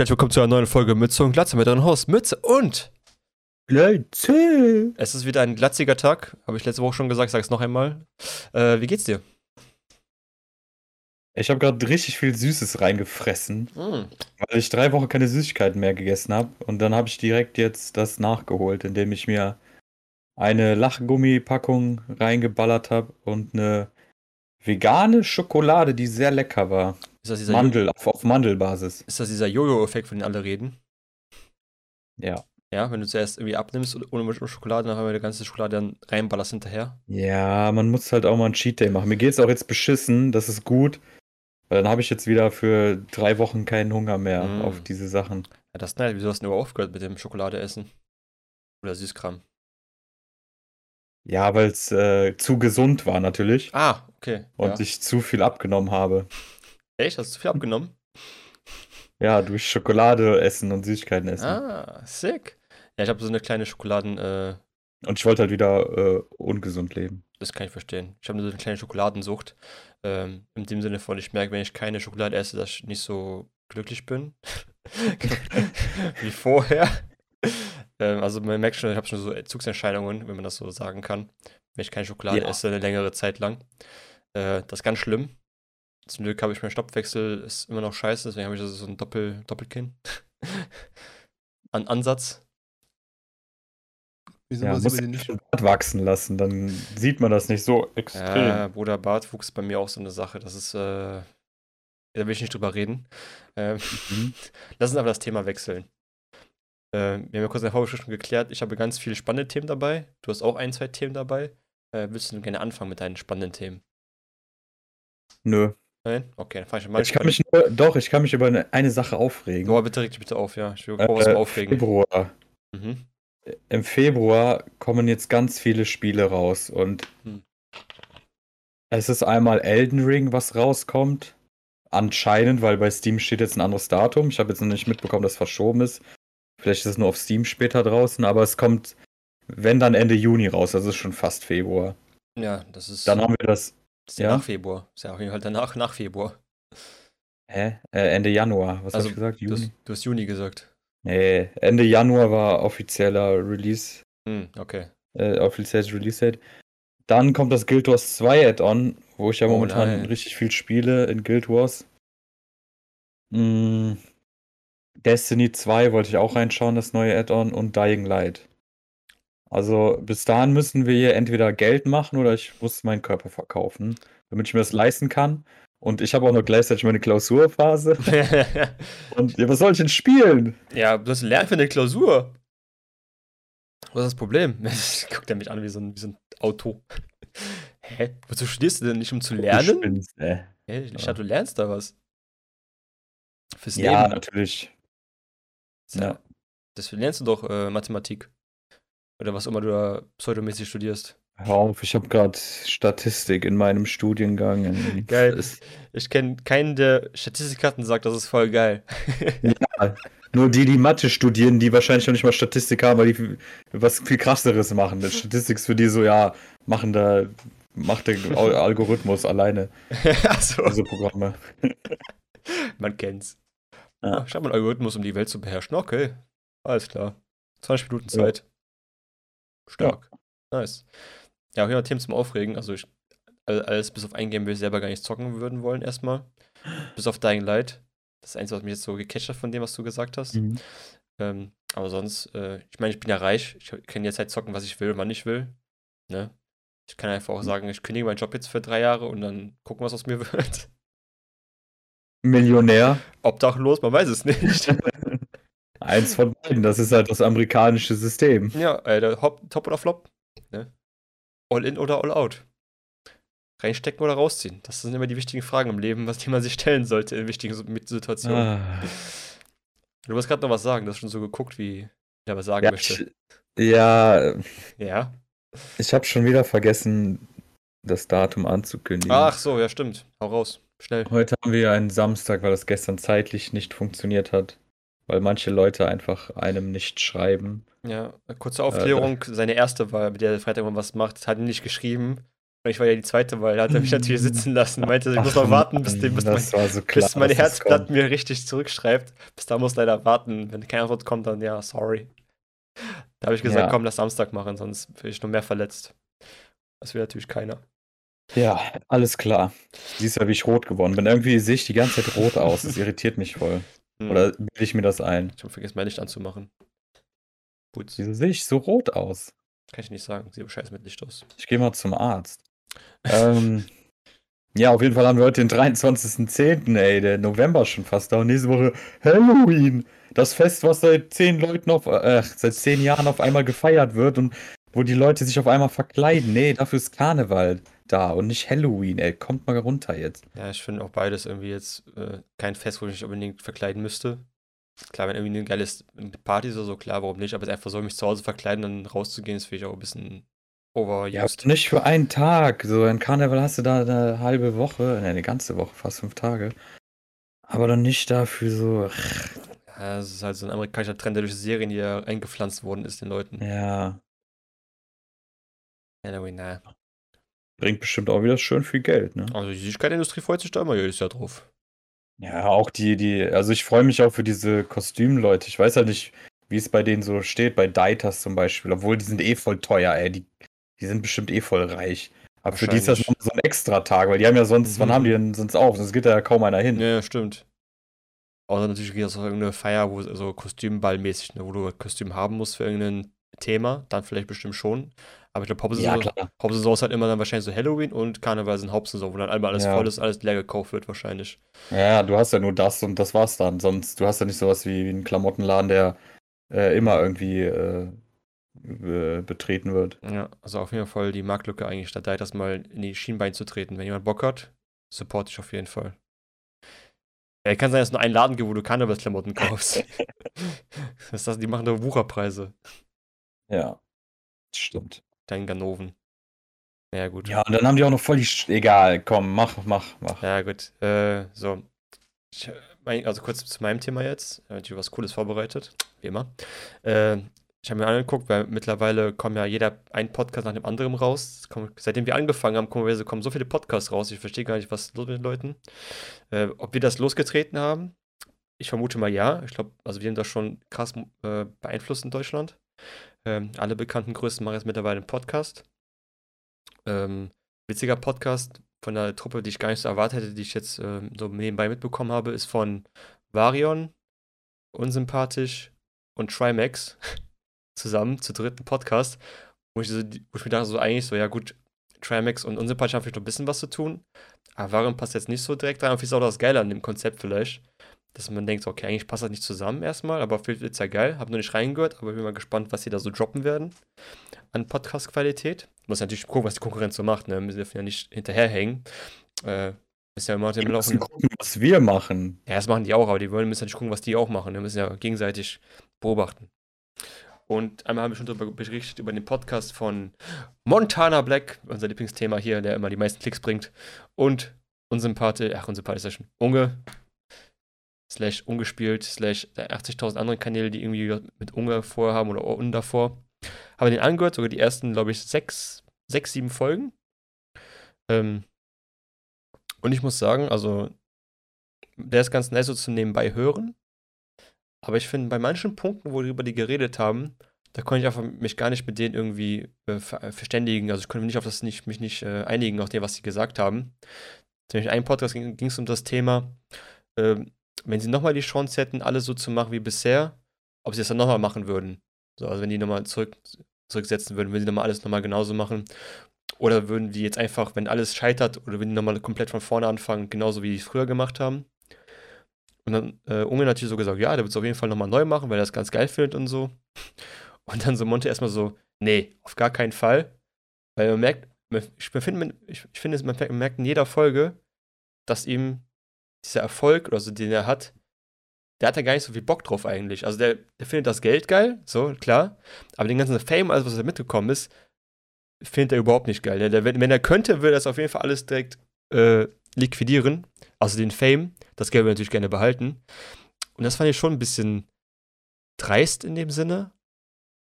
herzlich willkommen zu einer neuen Folge Mütze und Glatze mit eurem Host Mütze und Glatze. es ist wieder ein glatziger Tag, habe ich letzte Woche schon gesagt, sag es noch einmal. Äh, wie geht's dir? Ich habe gerade richtig viel Süßes reingefressen, Mm. weil ich drei Wochen keine Süßigkeiten mehr gegessen habe. Und dann habe ich direkt jetzt das nachgeholt, indem ich mir eine Lachgummipackung reingeballert habe und eine vegane Schokolade, die sehr lecker war. Ist das dieser, Mandel, auf, auf Mandelbasis. ist das dieser Jojo-Effekt, von dem alle reden? Ja. Ja, wenn du zuerst irgendwie abnimmst ohne Schokolade, dann haben wir die ganze Schokolade dann reinballerst hinterher. Ja, man muss halt auch mal einen Cheat Day machen. Mir geht's auch jetzt beschissen, das ist gut. Weil dann habe ich jetzt wieder für drei Wochen keinen Hunger mehr Mm. auf diese Sachen. Ja, das ist nice. Wieso hast du denn überhaupt aufgehört mit dem Schokolade essen? Oder Süßkram? Ja, weil es äh, zu gesund war natürlich Ah, okay. und ja. ich zu viel abgenommen habe. Echt? Hast du zu viel abgenommen? Ja, durch Schokolade essen und Süßigkeiten essen. Ah, sick. Ja, ich habe so eine kleine Schokoladen, äh, Und ich wollte halt wieder äh, ungesund leben. Das kann ich verstehen. Ich habe so eine kleine Schokoladensucht. Ähm, in dem Sinne von, ich merke, wenn ich keine Schokolade esse, dass ich nicht so glücklich bin. Wie vorher. Ähm, also man merkt schon, ich habe schon so Entzugserscheinungen, wenn man das so sagen kann. Wenn ich keine Schokolade Ja. esse, eine längere Zeit lang. Äh, das ist ganz schlimm. Zum Glück habe ich meinen Stoppwechsel, ist immer noch scheiße, deswegen habe ich also so ein Doppel Doppelkinn. An Ansatz. Wieso Ja, muss den nicht Bart wachsen lassen, dann sieht man das nicht so extrem. Ja, Bruder Bartwuchs bei mir auch so eine Sache. Das ist, äh, da will ich nicht drüber reden. Ähm, Mhm. lass uns aber das Thema wechseln. Ähm, wir haben ja kurz in der Vorbesprechung geklärt, ich habe ganz viele spannende Themen dabei. Du hast auch ein, zwei Themen dabei. Äh, willst du gerne anfangen mit deinen spannenden Themen? Nö. Nein? Okay, dann fange ich mal Ich kann mich nur, doch, ich kann mich über eine, eine Sache aufregen. Boah, bitte reg dich bitte auf, ja. Ich will auch was Äh, aufregen. Februar. Mhm. Im Februar kommen jetzt ganz viele Spiele raus und Hm. es ist einmal Elden Ring, was rauskommt. Anscheinend, weil bei Steam steht jetzt ein anderes Datum. Ich habe jetzt noch nicht mitbekommen, dass es verschoben ist. Vielleicht ist es nur auf Steam später draußen, aber es kommt, wenn dann Ende Juni raus, also es ist schon fast Februar. Ja, das ist, Dann haben wir das, das ist ja ja? nach Februar. Ist ja auf jeden Fall danach, nach Februar. hä? Äh, Ende Januar, was Also, hast du gesagt? Du Juni? hast, du hast Juni gesagt. Nee, Ende Januar war offizieller Release, Hm, okay. äh, offizielles Release-Date. Dann kommt das Guild Wars 2 Add-on, wo ich ja Oh momentan nein. richtig viel spiele in Guild Wars. Mm, Destiny 2 wollte ich auch reinschauen, das neue Add-on und Dying Light. Also bis dahin müssen wir hier entweder Geld machen oder ich muss meinen Körper verkaufen, damit ich mir das leisten kann. Und ich habe auch noch gleichzeitig meine Klausurphase. Und ja, was soll ich denn spielen? Ja, du hast lernen für eine Klausur. Was ist das Problem? Guckt er mich an wie so ein, wie so ein Auto. Hä? Wozu studierst du denn nicht, um zu lernen? spinnst, ey. Hä? Ich dachte, du lernst da was. Fürs Ja, Leben. natürlich. Ja. Ja. Deswegen lernst du doch äh, Mathematik. Oder was immer du da pseudomäßig studierst. Hör auf, ich habe gerade Statistik in meinem Studiengang. Geil. es- Ich kenne keinen, der Statistik hat und sagt, das ist voll geil. Nur die, die Mathe studieren, die wahrscheinlich noch nicht mal Statistik haben, weil die was viel krasseres machen. Das Statistik ist für die so, ja, machen da, macht der Al- Algorithmus alleine Achso, diese Programme. man kennt's. Ja. Ah, Ich habe einen Algorithmus, um die Welt zu beherrschen. Okay, alles klar. 20 Minuten Ja. Stark. Nice. Ja, hier Themen zum Aufregen. Also ich, all- alles bis auf ein Game will ich selber gar nicht zocken würden wollen erstmal. Bis auf Dying Light. Das ist eins, was mich jetzt so gecatcht hat von dem, was du gesagt hast. Mhm. Ähm, aber sonst, äh, ich meine, ich bin ja reich. Ich kann jetzt halt zocken, was ich will und wann ich will. Ne? Ich kann einfach auch sagen, ich kündige meinen Job jetzt für drei Jahre und dann gucken, was aus mir wird. Millionär. Obdachlos, man weiß es nicht. Eins von beiden. Das ist halt das amerikanische System. ja, Alter, hop, top oder flop. Ne? All in oder all out. Reinstecken oder rausziehen. Das sind immer die wichtigen Fragen im Leben, was die man sich stellen sollte in wichtigen Situationen. Ah. Du wolltest gerade noch was sagen, du hast schon so geguckt, wie ich was sagen Ja, möchte. ich, ja, Ja. ich habe schon wieder vergessen, das Datum anzukündigen. Ach so, ja, stimmt. Hau raus. Schnell. Heute haben wir ja einen Samstag, weil das gestern zeitlich nicht funktioniert hat. Weil manche Leute einfach einem nicht schreiben. Ja, kurze Aufklärung. Seine erste war, mit der er Freitag mal was macht, hat ihn nicht geschrieben. Ich war ja die zweite Wahl, da hat er mich natürlich sitzen lassen. Meinte, ich muss noch warten, bis, dem, bis, mein, so klar, bis das Herzblatt kommt. mir richtig zurückschreibt. Bis da muss leider warten. Wenn keine Antwort kommt, dann ja, sorry. Da habe ich gesagt, Ja. komm, lass Samstag machen, sonst bin ich noch mehr verletzt. Das will natürlich keiner. Ja, alles klar. Siehst ja, wie ich rot geworden bin. Irgendwie sehe ich die ganze Zeit rot aus. Das irritiert mich voll. Hm. Oder bilde ich mir das ein? Ich habe vergessen, mein Licht anzumachen. Gut, Wieso sehe ich so rot aus? kann ich nicht sagen. Sieht scheiße mit Licht aus. Ich gehe mal zum Arzt. ähm, ja, auf jeden Fall haben wir heute den 23.10., ey, der November schon fast da. Und nächste Woche Halloween. Das Fest, was seit zehn Leuten auf, äh, seit zehn Jahren auf einmal gefeiert wird und wo die Leute sich auf einmal verkleiden. Nee, dafür ist Karneval da und nicht Halloween, ey. Kommt mal runter jetzt. Ja, ich finde auch beides irgendwie jetzt äh, kein Fest, wo ich mich unbedingt verkleiden müsste. Klar, wenn irgendwie eine geile Party ist oder so, klar, warum nicht? Aber jetzt einfach so, mich zu Hause verkleiden und dann rauszugehen, ist finde ich auch ein bisschen Ja, overused. aber nicht für einen Tag. So ein Karneval hast du da eine halbe Woche, ne, eine ganze Woche, fast fünf Tage. Aber dann nicht dafür so. Ja, das ist halt so ein amerikanischer Trend, der durch Serien hier eingepflanzt worden ist den Leuten. Ja, Halloween, na. bringt bestimmt auch wieder schön viel Geld, ne? Also die Süßigkeitenindustrie freut sich da immer jedes Jahr drauf. Ja, auch die, die, also ich freue mich auch für diese Kostümleute. Ich weiß ja nicht, wie es bei denen so steht, bei Deitas zum Beispiel, obwohl die sind eh voll teuer, ey. Die, die sind bestimmt eh voll reich. Aber für die ist das noch so ein Extra-Tag, weil die haben ja sonst, wann Mhm. haben die denn sonst auf? Sonst geht da ja kaum einer hin. Ja, stimmt. Außer natürlich gibt es auch irgendeine Feier, wo so Kostümballmäßig, ne, wo du Kostüm haben musst für irgendein Thema, dann vielleicht bestimmt schon. Aber ich glaube, Hauptsaison, Ja. Hauptsaison ist halt immer dann wahrscheinlich so Halloween und Karneval sind Hauptsaison, wo dann einmal alles Ja. voll ist, alles leer gekauft wird wahrscheinlich. Ja, du hast ja nur das und das war's dann. Sonst, du hast ja nicht sowas wie, wie einen Klamottenladen, der äh, immer irgendwie äh, be betreten wird. Ja, also auf jeden Fall die Marktlücke eigentlich, statt da das mal in die Schienbein zu treten. Wenn jemand Bock hat, support ich auf jeden Fall. Ja, kann sein, dass es nur einen Laden gibt, wo du Karnevalsklamotten kaufst. das ist das, die machen da Wucherpreise. Ja, stimmt. Dein Ganoven. Ja, gut. Ja, und dann haben die auch noch voll die. Sch Egal, komm, mach, mach, mach. Ja, gut. Äh, so. Ich, also kurz zu meinem Thema jetzt. Ich habe natürlich was Cooles vorbereitet, wie immer. Äh, ich habe mir angeguckt, weil mittlerweile kommen ja jeder ein Podcast nach dem anderen raus. Es kommen, seitdem wir angefangen haben, kommen, wir- kommen so viele Podcasts raus. Ich verstehe gar nicht, was los mit den Leuten. Äh, ob wir das losgetreten haben? Ich vermute mal ja. Ich glaube, also wir haben das schon krass äh, beeinflusst in Deutschland. Ähm, alle bekannten Größen machen jetzt mittlerweile einen Podcast. Ähm, witziger Podcast von einer Truppe, die ich gar nicht so erwartet hätte, die ich jetzt ähm, so nebenbei mitbekommen habe, ist von Varion, Unsympathisch und Trimax zusammen zu dritten Podcast, wo ich, so, wo ich mir dachte, so eigentlich so, ja gut, Trimax und Unsympathisch haben vielleicht noch ein bisschen was zu tun, aber Varion passt jetzt nicht so direkt rein. Und ist auch das Geile an dem Konzept vielleicht, dass man denkt, okay, eigentlich passt das nicht zusammen erstmal, aber wird es ja geil. Hab noch nicht reingehört, aber bin mal gespannt, was sie da so droppen werden an Podcast-Qualität. Muss natürlich gucken, was die Konkurrenz so macht, ne? Wir dürfen ja nicht hinterherhängen. Äh, ist ja immer Wir müssen gucken, was wir machen. Ja, das machen die auch, aber die wollen müssen natürlich gucken, was die auch machen. Wir müssen ja gegenseitig beobachten. Und einmal haben wir schon darüber berichtet, über den Podcast von Montana Black, unser Lieblingsthema hier, der immer die meisten Klicks bringt. Und unsympathisch, ach, unsympathisch ist ja schon Unge, slash ungespielt, slash 80.000 andere Kanäle, die irgendwie mit Unge vorhaben oder Un davor. Habe den angehört, sogar die ersten, glaube ich, sechs, sechs, sieben Folgen. Ähm, und ich muss sagen, also, der ist ganz nice so zu nebenbei hören. Aber ich finde, bei manchen Punkten, worüber die geredet haben, da konnte ich einfach mich gar nicht mit denen irgendwie äh, äh, verständigen. Also ich konnte mich nicht auf das nicht, mich nicht äh, einigen, auf dem, was sie gesagt haben. Zum Beispiel einen Podcast ging es um das Thema, ähm, wenn sie nochmal die Chance hätten, alles so zu machen wie bisher, ob sie das dann nochmal machen würden. So, also wenn die nochmal zurück, zurücksetzen würden, würden sie nochmal alles nochmal genauso machen. Oder würden die jetzt einfach, wenn alles scheitert, oder würden die nochmal komplett von vorne anfangen, genauso wie die es früher gemacht haben. Und dann äh, Unge natürlich so gesagt, ja, der wird es auf jeden Fall nochmal neu machen, weil er das ganz geil findet und so. Und dann so Monte erstmal so, nee, auf gar keinen Fall. Weil man merkt, ich finde, ich, finde, man merkt in jeder Folge, dass ihm dieser Erfolg oder so, den er hat, der hat da gar nicht so viel Bock drauf eigentlich. Also der, der findet das Geld geil, so, klar. Aber den ganzen Fame, alles, was da mitgekommen ist, findet er überhaupt nicht geil. Der, der, wenn, er könnte, würde er das auf jeden Fall alles direkt äh, liquidieren. Also den Fame, das Geld will er natürlich gerne behalten. Und das fand ich schon ein bisschen dreist in dem Sinne,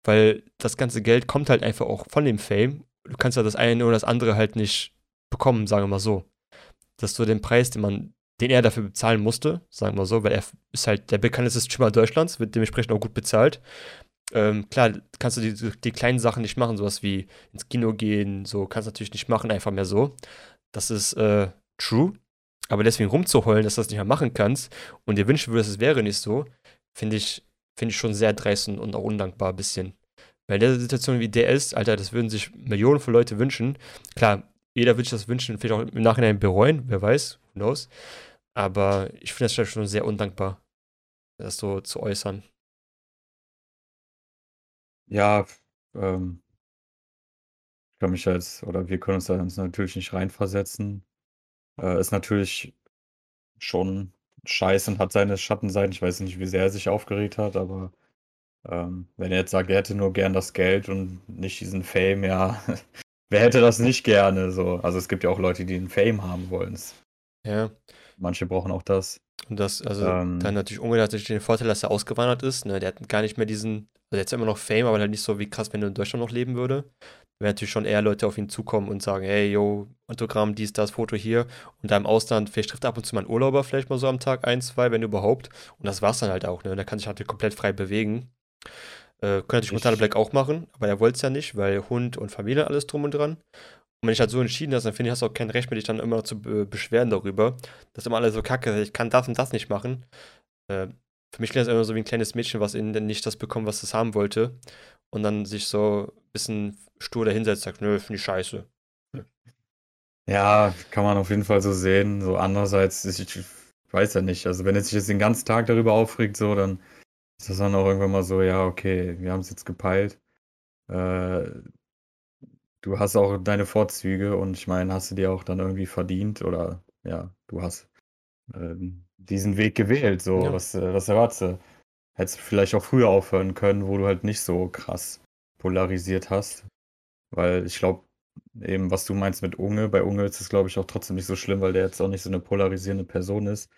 weil das ganze Geld kommt halt einfach auch von dem Fame du kannst ja das eine oder das andere halt nicht bekommen, sagen wir mal so. Dass du den Preis, den man, den er dafür bezahlen musste, sagen wir so, weil er ist halt der bekannteste Streamer Deutschlands, wird dementsprechend auch gut bezahlt. Ähm, klar, kannst du die, die kleinen Sachen nicht machen, sowas wie ins Kino gehen, so kannst du natürlich nicht machen, einfach mehr so. Das ist äh, true. Aber deswegen rumzuheulen, dass du das nicht mehr machen kannst und dir wünschen würdest, es wäre nicht so, finde ich, finde ich schon sehr dreist und auch undankbar ein bisschen. Weil in der Situation, wie der ist, Alter, das würden sich Millionen von Leuten wünschen. Klar, jeder würde sich das wünschen, vielleicht auch im Nachhinein bereuen, wer weiß, who knows. Aber ich finde das schon sehr undankbar, das so zu äußern. Ja, ähm, ich kann mich jetzt, oder wir können uns da natürlich nicht reinversetzen. Äh, ist natürlich schon scheiße und hat seine Schattenseiten. Ich weiß nicht, wie sehr er sich aufgeregt hat, aber ähm, wenn er jetzt sagt, er hätte nur gern das Geld und nicht diesen Fame, ja, wer hätte das nicht gerne so? Also es gibt ja auch Leute, die den Fame haben wollen. Ja. Manche brauchen auch das. Und das, also ähm, dann natürlich Unge hat natürlich den Vorteil, dass er ausgewandert ist. Ne? Der hat gar nicht mehr diesen, also jetzt immer noch Fame, aber halt nicht so wie krass, wenn er in Deutschland noch leben würde. Da werden natürlich schon eher Leute auf ihn zukommen und sagen, hey, yo, Autogramm, dies, das, Foto hier. Und da im Ausland, vielleicht trifft er ab und zu mal einen Urlauber vielleicht mal so am Tag, ein, zwei, wenn überhaupt. Und das war's dann halt auch, ne? Da kann sich halt komplett frei bewegen. Äh, könnte natürlich Montana Black auch machen, aber er wollte es ja nicht, weil Hund und Familie alles drum und dran. Und wenn ich halt so entschieden hast, dann finde ich, hast du auch kein Recht mehr, dich dann immer zu beschweren darüber, dass immer alle so kacke, ich kann das und das nicht machen. Äh, für mich klingt das immer so wie ein kleines Mädchen, was in nicht das bekommt, was es haben wollte. Und dann sich so ein bisschen stur dahinsetzt, sagt, nö, finde ich scheiße. Ja, kann man auf jeden Fall so sehen. So andererseits, ich, ich weiß ja nicht. Also wenn er sich jetzt den ganzen Tag darüber aufregt, so, dann ist das dann auch irgendwann mal so, ja, okay, wir haben es jetzt gepeilt. Äh, du hast auch deine Vorzüge und ich meine, hast du dir auch dann irgendwie verdient oder ja, du hast äh, diesen Weg gewählt. So, ja. was, äh, was erwartest du? Hättest du vielleicht auch früher aufhören können, wo du halt nicht so krass polarisiert hast. Weil ich glaube, eben was du meinst mit Unge, bei Unge ist es glaube ich auch trotzdem nicht so schlimm, weil der jetzt auch nicht so eine polarisierende Person ist.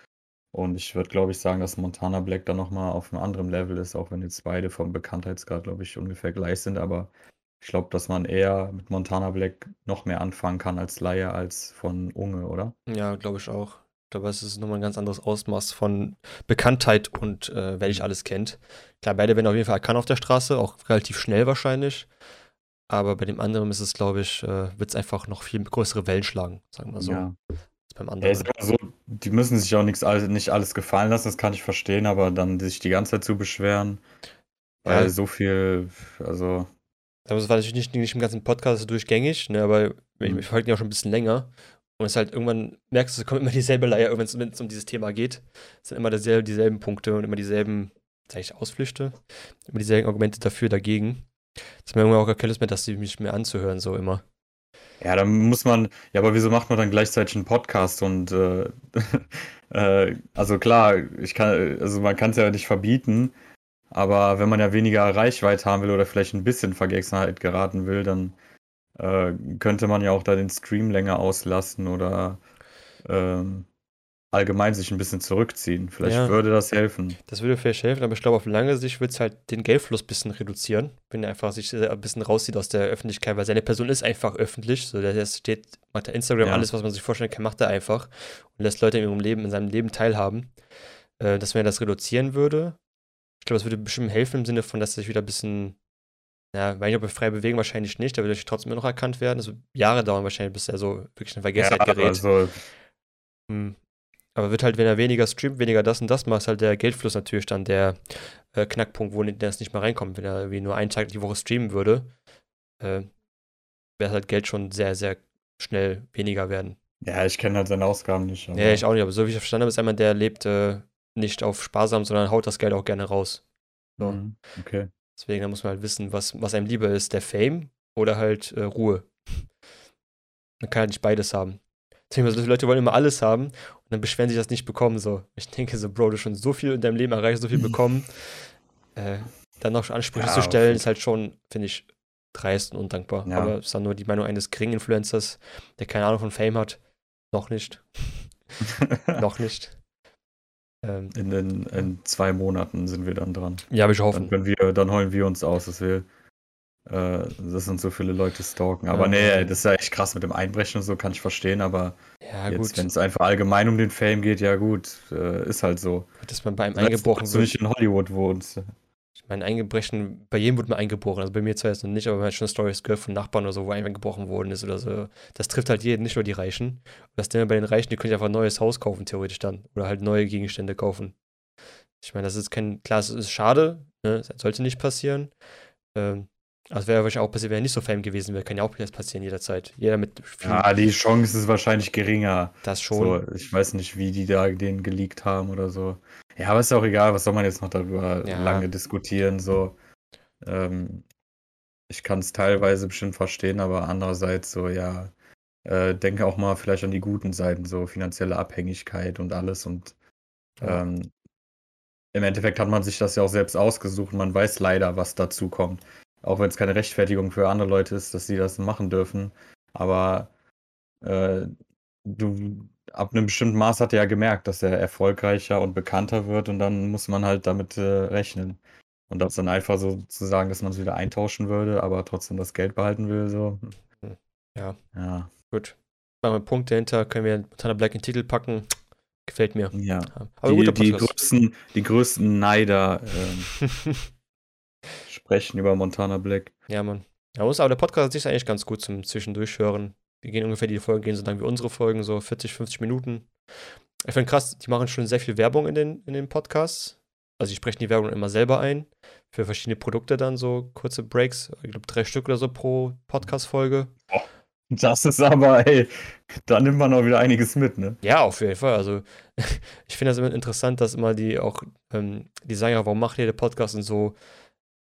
Und ich würde, glaube ich, sagen, dass Montana Black dann nochmal auf einem anderen Level ist, auch wenn jetzt beide vom Bekanntheitsgrad, glaube ich, ungefähr gleich sind. Aber ich glaube, dass man eher mit Montana Black noch mehr anfangen kann als Laie als von Unge, oder? Ja, glaube ich auch. Glaube, es ist nochmal ein ganz anderes Ausmaß von Bekanntheit und äh, wer dich alles kennt. Klar, beide werden auf jeden Fall erkannt auf der Straße, auch relativ schnell wahrscheinlich. Aber bei dem anderen ist es, glaube ich, äh, wird es einfach noch viel größere Wellen schlagen, sagen wir so. Ja. Beim anderen. Ja, so, die müssen sich auch nichts, nicht alles gefallen lassen, das kann ich verstehen, aber dann sich die ganze Zeit zu beschweren, weil ja. so viel, also das war natürlich nicht, nicht im ganzen Podcast durchgängig, ne, aber mhm. ich folge ja auch schon ein bisschen länger. Und es ist halt irgendwann, merkst du, es kommt immer dieselbe Leier, wenn es um dieses Thema geht. Es sind immer dieselbe, dieselben Punkte und immer dieselben, sag ich, Ausflüchte, immer dieselben Argumente dafür, dagegen. Das ist mir irgendwann auch keine Lust mehr, dass sie mich mehr anzuhören, so immer. Ja, dann muss man, ja, aber wieso macht man dann gleichzeitig einen Podcast und äh, äh, also klar, ich kann, also man kann es ja nicht verbieten, aber wenn man ja weniger Reichweite haben will oder vielleicht ein bisschen Vergessenheit geraten will, dann äh, könnte man ja auch da den Stream länger auslassen oder ähm, allgemein sich ein bisschen zurückziehen. Vielleicht ja, würde das helfen. Das würde vielleicht helfen, aber ich glaube, auf lange Sicht wird es halt den Geldfluss ein bisschen reduzieren, wenn er einfach sich ein bisschen rauszieht aus der Öffentlichkeit, weil seine Person ist einfach öffentlich. So, der steht, macht der Instagram, ja. alles, was man sich vorstellen kann, macht er einfach und lässt Leute in ihrem Leben, in seinem Leben teilhaben. Äh, dass wenn er das reduzieren würde, ich glaube, es würde bestimmt helfen im Sinne von, dass er sich wieder ein bisschen, ja, weil ich ob frei bewegen wahrscheinlich nicht, da würde ich trotzdem immer noch erkannt werden. Das wird Jahre dauern wahrscheinlich, bis er so wirklich in Vergessenheit ja, gerät. Also, hm. Aber wird halt, wenn er weniger streamt, weniger das und das macht, ist halt der Geldfluss natürlich dann der äh, Knackpunkt, wo das nicht mehr reinkommt. Wenn er wie nur einen Tag die Woche streamen würde, äh, wäre halt Geld schon sehr, sehr schnell weniger werden. Ja, ich kenne halt seine Ausgaben nicht. Ja, ich auch nicht, aber so wie ich verstanden habe, ist einmal der lebt äh, nicht auf sparsam, sondern haut das Geld auch gerne raus. So. Mhm, okay. Deswegen da muss man halt wissen, was, was einem lieber ist, der Fame oder halt äh, Ruhe. Man kann halt nicht beides haben. Deswegen, die Leute wollen immer alles haben und dann beschweren sich das nicht bekommen. So. Ich denke so, Bro, du hast schon so viel in deinem Leben erreicht, so viel bekommen. äh, dann noch Ansprüche ja, zu stellen, okay. ist halt schon, finde ich, dreist und undankbar. Ja. Aber es ist dann nur die Meinung eines geringen Influencers, der keine Ahnung von Fame hat. Noch nicht. noch nicht. Ähm, in, in, in, zwei Monaten sind wir dann dran. Ja, ich hoffe. Dann, wir, dann heulen wir uns aus, dass wir äh, das sind so viele Leute stalken. Aber Ja. nee, das ist ja echt krass mit dem Einbrechen und so, kann ich verstehen, aber Ja, jetzt, wenn es einfach allgemein um den Fame geht, ja gut, äh, ist halt so. Dass man bei einem Selbst eingebrochen wenn du wird. nicht in Hollywood wohnst. Ich eingebrechen, bei jedem wurde mal eingebrochen. Also bei mir zwar jetzt noch nicht, aber man hat schon Stories gehört von Nachbarn oder so, wo eingebrochen worden ist oder so. Das trifft halt jeden, nicht nur die Reichen. Das Thema bei den Reichen, die können sich einfach ein neues Haus kaufen, theoretisch dann. Oder halt neue Gegenstände kaufen. Ich meine, das ist kein, klar, es ist schade, ne? Das sollte nicht passieren. Ähm, es wäre wahrscheinlich auch passiert, er nicht so fame gewesen wäre. Kann ja auch passieren jederzeit. Jeder mit Ja, die Chance ist wahrscheinlich geringer. das schon. So, ich weiß nicht, wie die da den geleakt haben oder so. Ja, aber ist auch egal, was soll man jetzt noch darüber Ja. lange diskutieren, so. Ähm, ich kann es teilweise bestimmt verstehen, aber andererseits so, ja, äh, denke auch mal vielleicht an die guten Seiten, so finanzielle Abhängigkeit und alles und Ja. ähm, im Endeffekt hat man sich das ja auch selbst ausgesucht und man weiß leider, was dazu kommt. Auch wenn es keine Rechtfertigung für andere Leute ist, dass sie das machen dürfen. Aber äh, du, ab einem bestimmten Maß hat er ja gemerkt, dass er erfolgreicher und bekannter wird und dann muss man halt damit äh, rechnen. Und das dann einfach so zu sagen, dass man es wieder eintauschen würde, aber trotzdem das Geld behalten will, so. Hm. Ja. Ja. Gut. Machen wir einen Punkt dahinter, können wir Montana Black in den Titel packen. Gefällt mir. Ja. Aber Die, guter die, größten, die größten Neider ähm, sprechen über Montana Black. Ja, Mann. Ja, muss, aber der Podcast an sich ist eigentlich ganz gut zum Zwischendurchhören. Die gehen ungefähr, die Folgen gehen so lang wie unsere Folgen, so 40, 50 Minuten. Ich finde krass, die machen schon sehr viel Werbung in den, in den Podcasts. Also die sprechen die Werbung immer selber ein. Für verschiedene Produkte dann so kurze Breaks. Ich glaube, drei Stück oder so pro Podcast-Folge. Das ist aber, ey, da nimmt man auch wieder einiges mit, ne? Ja, auf jeden Fall. Also ich finde das immer interessant, dass immer die auch, ähm, die sagen ja, warum macht ihr den Podcast und so.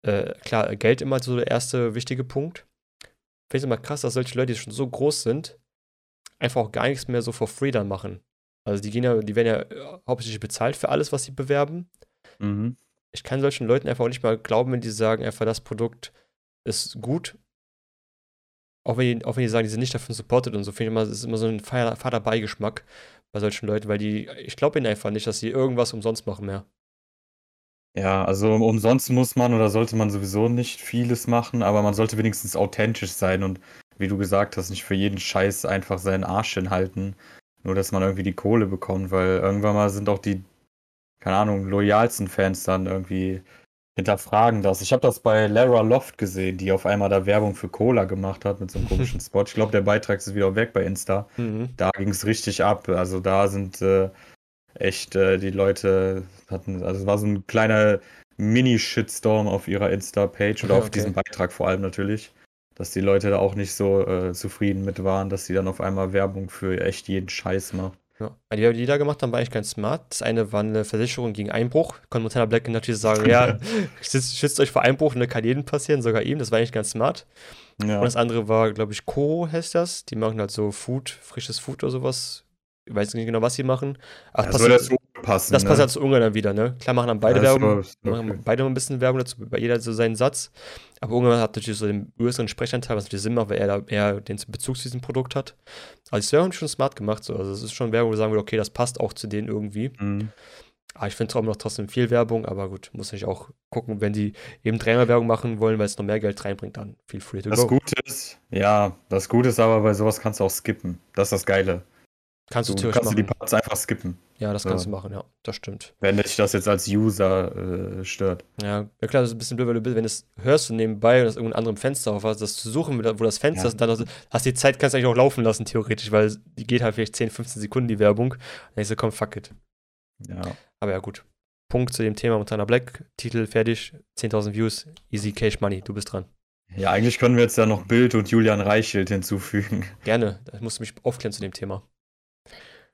Äh, klar, Geld immer so der erste wichtige Punkt. Ich finde es immer krass, dass solche Leute, die schon so groß sind, einfach auch gar nichts mehr so for free dann machen. Also die gehen ja, die werden ja äh, hauptsächlich bezahlt für alles, was sie bewerben. Mhm. Ich kann solchen Leuten einfach auch nicht mal glauben, wenn die sagen, einfach das Produkt ist gut. Auch wenn die, auch wenn die sagen, die sind nicht davon supported und so, finde ich immer, es ist immer so ein fader Beigeschmack bei solchen Leuten, weil die, ich glaube ihnen einfach nicht, dass sie irgendwas umsonst machen mehr. Ja, also um- umsonst muss man oder sollte man sowieso nicht vieles machen, aber man sollte wenigstens authentisch sein und wie du gesagt hast, nicht für jeden Scheiß einfach seinen Arsch hinhalten, nur dass man irgendwie die Kohle bekommt, weil irgendwann mal sind auch die, keine Ahnung, loyalsten Fans dann irgendwie hinterfragen das. Ich habe das bei Lara Loft gesehen, die auf einmal da Werbung für Cola gemacht hat mit so einem komischen Spot. Ich glaube, der Beitrag ist wieder weg bei Insta. Mhm. da ging es richtig ab. Also da sind äh, echt äh, die Leute hatten, also es war so ein kleiner Mini-Shitstorm auf ihrer Insta-Page oder Okay, auf okay. diesem Beitrag vor allem natürlich, dass die Leute da auch nicht so äh, zufrieden mit waren, dass sie dann auf einmal Werbung für echt jeden Scheiß macht. Ja. Die Werbung, die da gemacht haben, war eigentlich ganz smart. Das eine war eine Versicherung gegen Einbruch. Konnte Montana Black natürlich sagen, ja, schützt, schützt euch vor Einbruch, ne, kann jedem passieren, sogar ihm. Das war eigentlich ganz smart. Ja. Und das andere war, glaube ich, Co heißt das. Die machen halt so Food, frisches Food oder sowas. Ich weiß nicht genau, was sie machen. Aber Das passt dazu passen. das ne? passt halt zu Ungarn dann wieder, ne? Klar machen dann beide Ja, Werbung, ist machen okay. beide ein bisschen Werbung dazu, bei jeder so seinen Satz. Aber Ungarn hat natürlich so den größeren Sprechanteil, was natürlich Sinn macht, weil er da eher den Bezug zu diesem Produkt hat. Also das Werbung ist schon smart gemacht, so. Also es ist schon Werbung, wo wir sagen würde, okay, das passt auch zu denen irgendwie. Mhm. Aber ich finde trotzdem noch trotzdem viel Werbung, aber gut, muss ich auch gucken, wenn die eben dreimal Werbung machen wollen, weil es noch mehr Geld reinbringt, dann feel free to Das go. Gute ist, ja, das Gute ist aber, bei sowas kannst du auch skippen. Das ist das Geile. Kannst du, Du kannst du die machen. Parts einfach skippen, Ja, das kannst Ja. du machen, ja, das stimmt. wenn dich das jetzt als User äh, stört. Ja, ja klar, das ist ein bisschen blöd, weil du bist, wenn du es hörst und nebenbei und das irgendein anderem Fenster auf hast, das zu suchen, wo das Fenster Ja. ist, dann hast, hast die Zeit, kannst du eigentlich auch laufen lassen, theoretisch, weil die geht halt vielleicht 10, 15 Sekunden, die Werbung. Dann ich so, komm, fuck it. Ja. Aber ja, gut. Punkt zu dem Thema Montana Black. Titel fertig, 10.000 Views, easy cash money, du bist dran. Ja, eigentlich können wir jetzt ja noch Bild und Julian Reichelt hinzufügen. Gerne, da musst du mich aufklären zu dem Thema.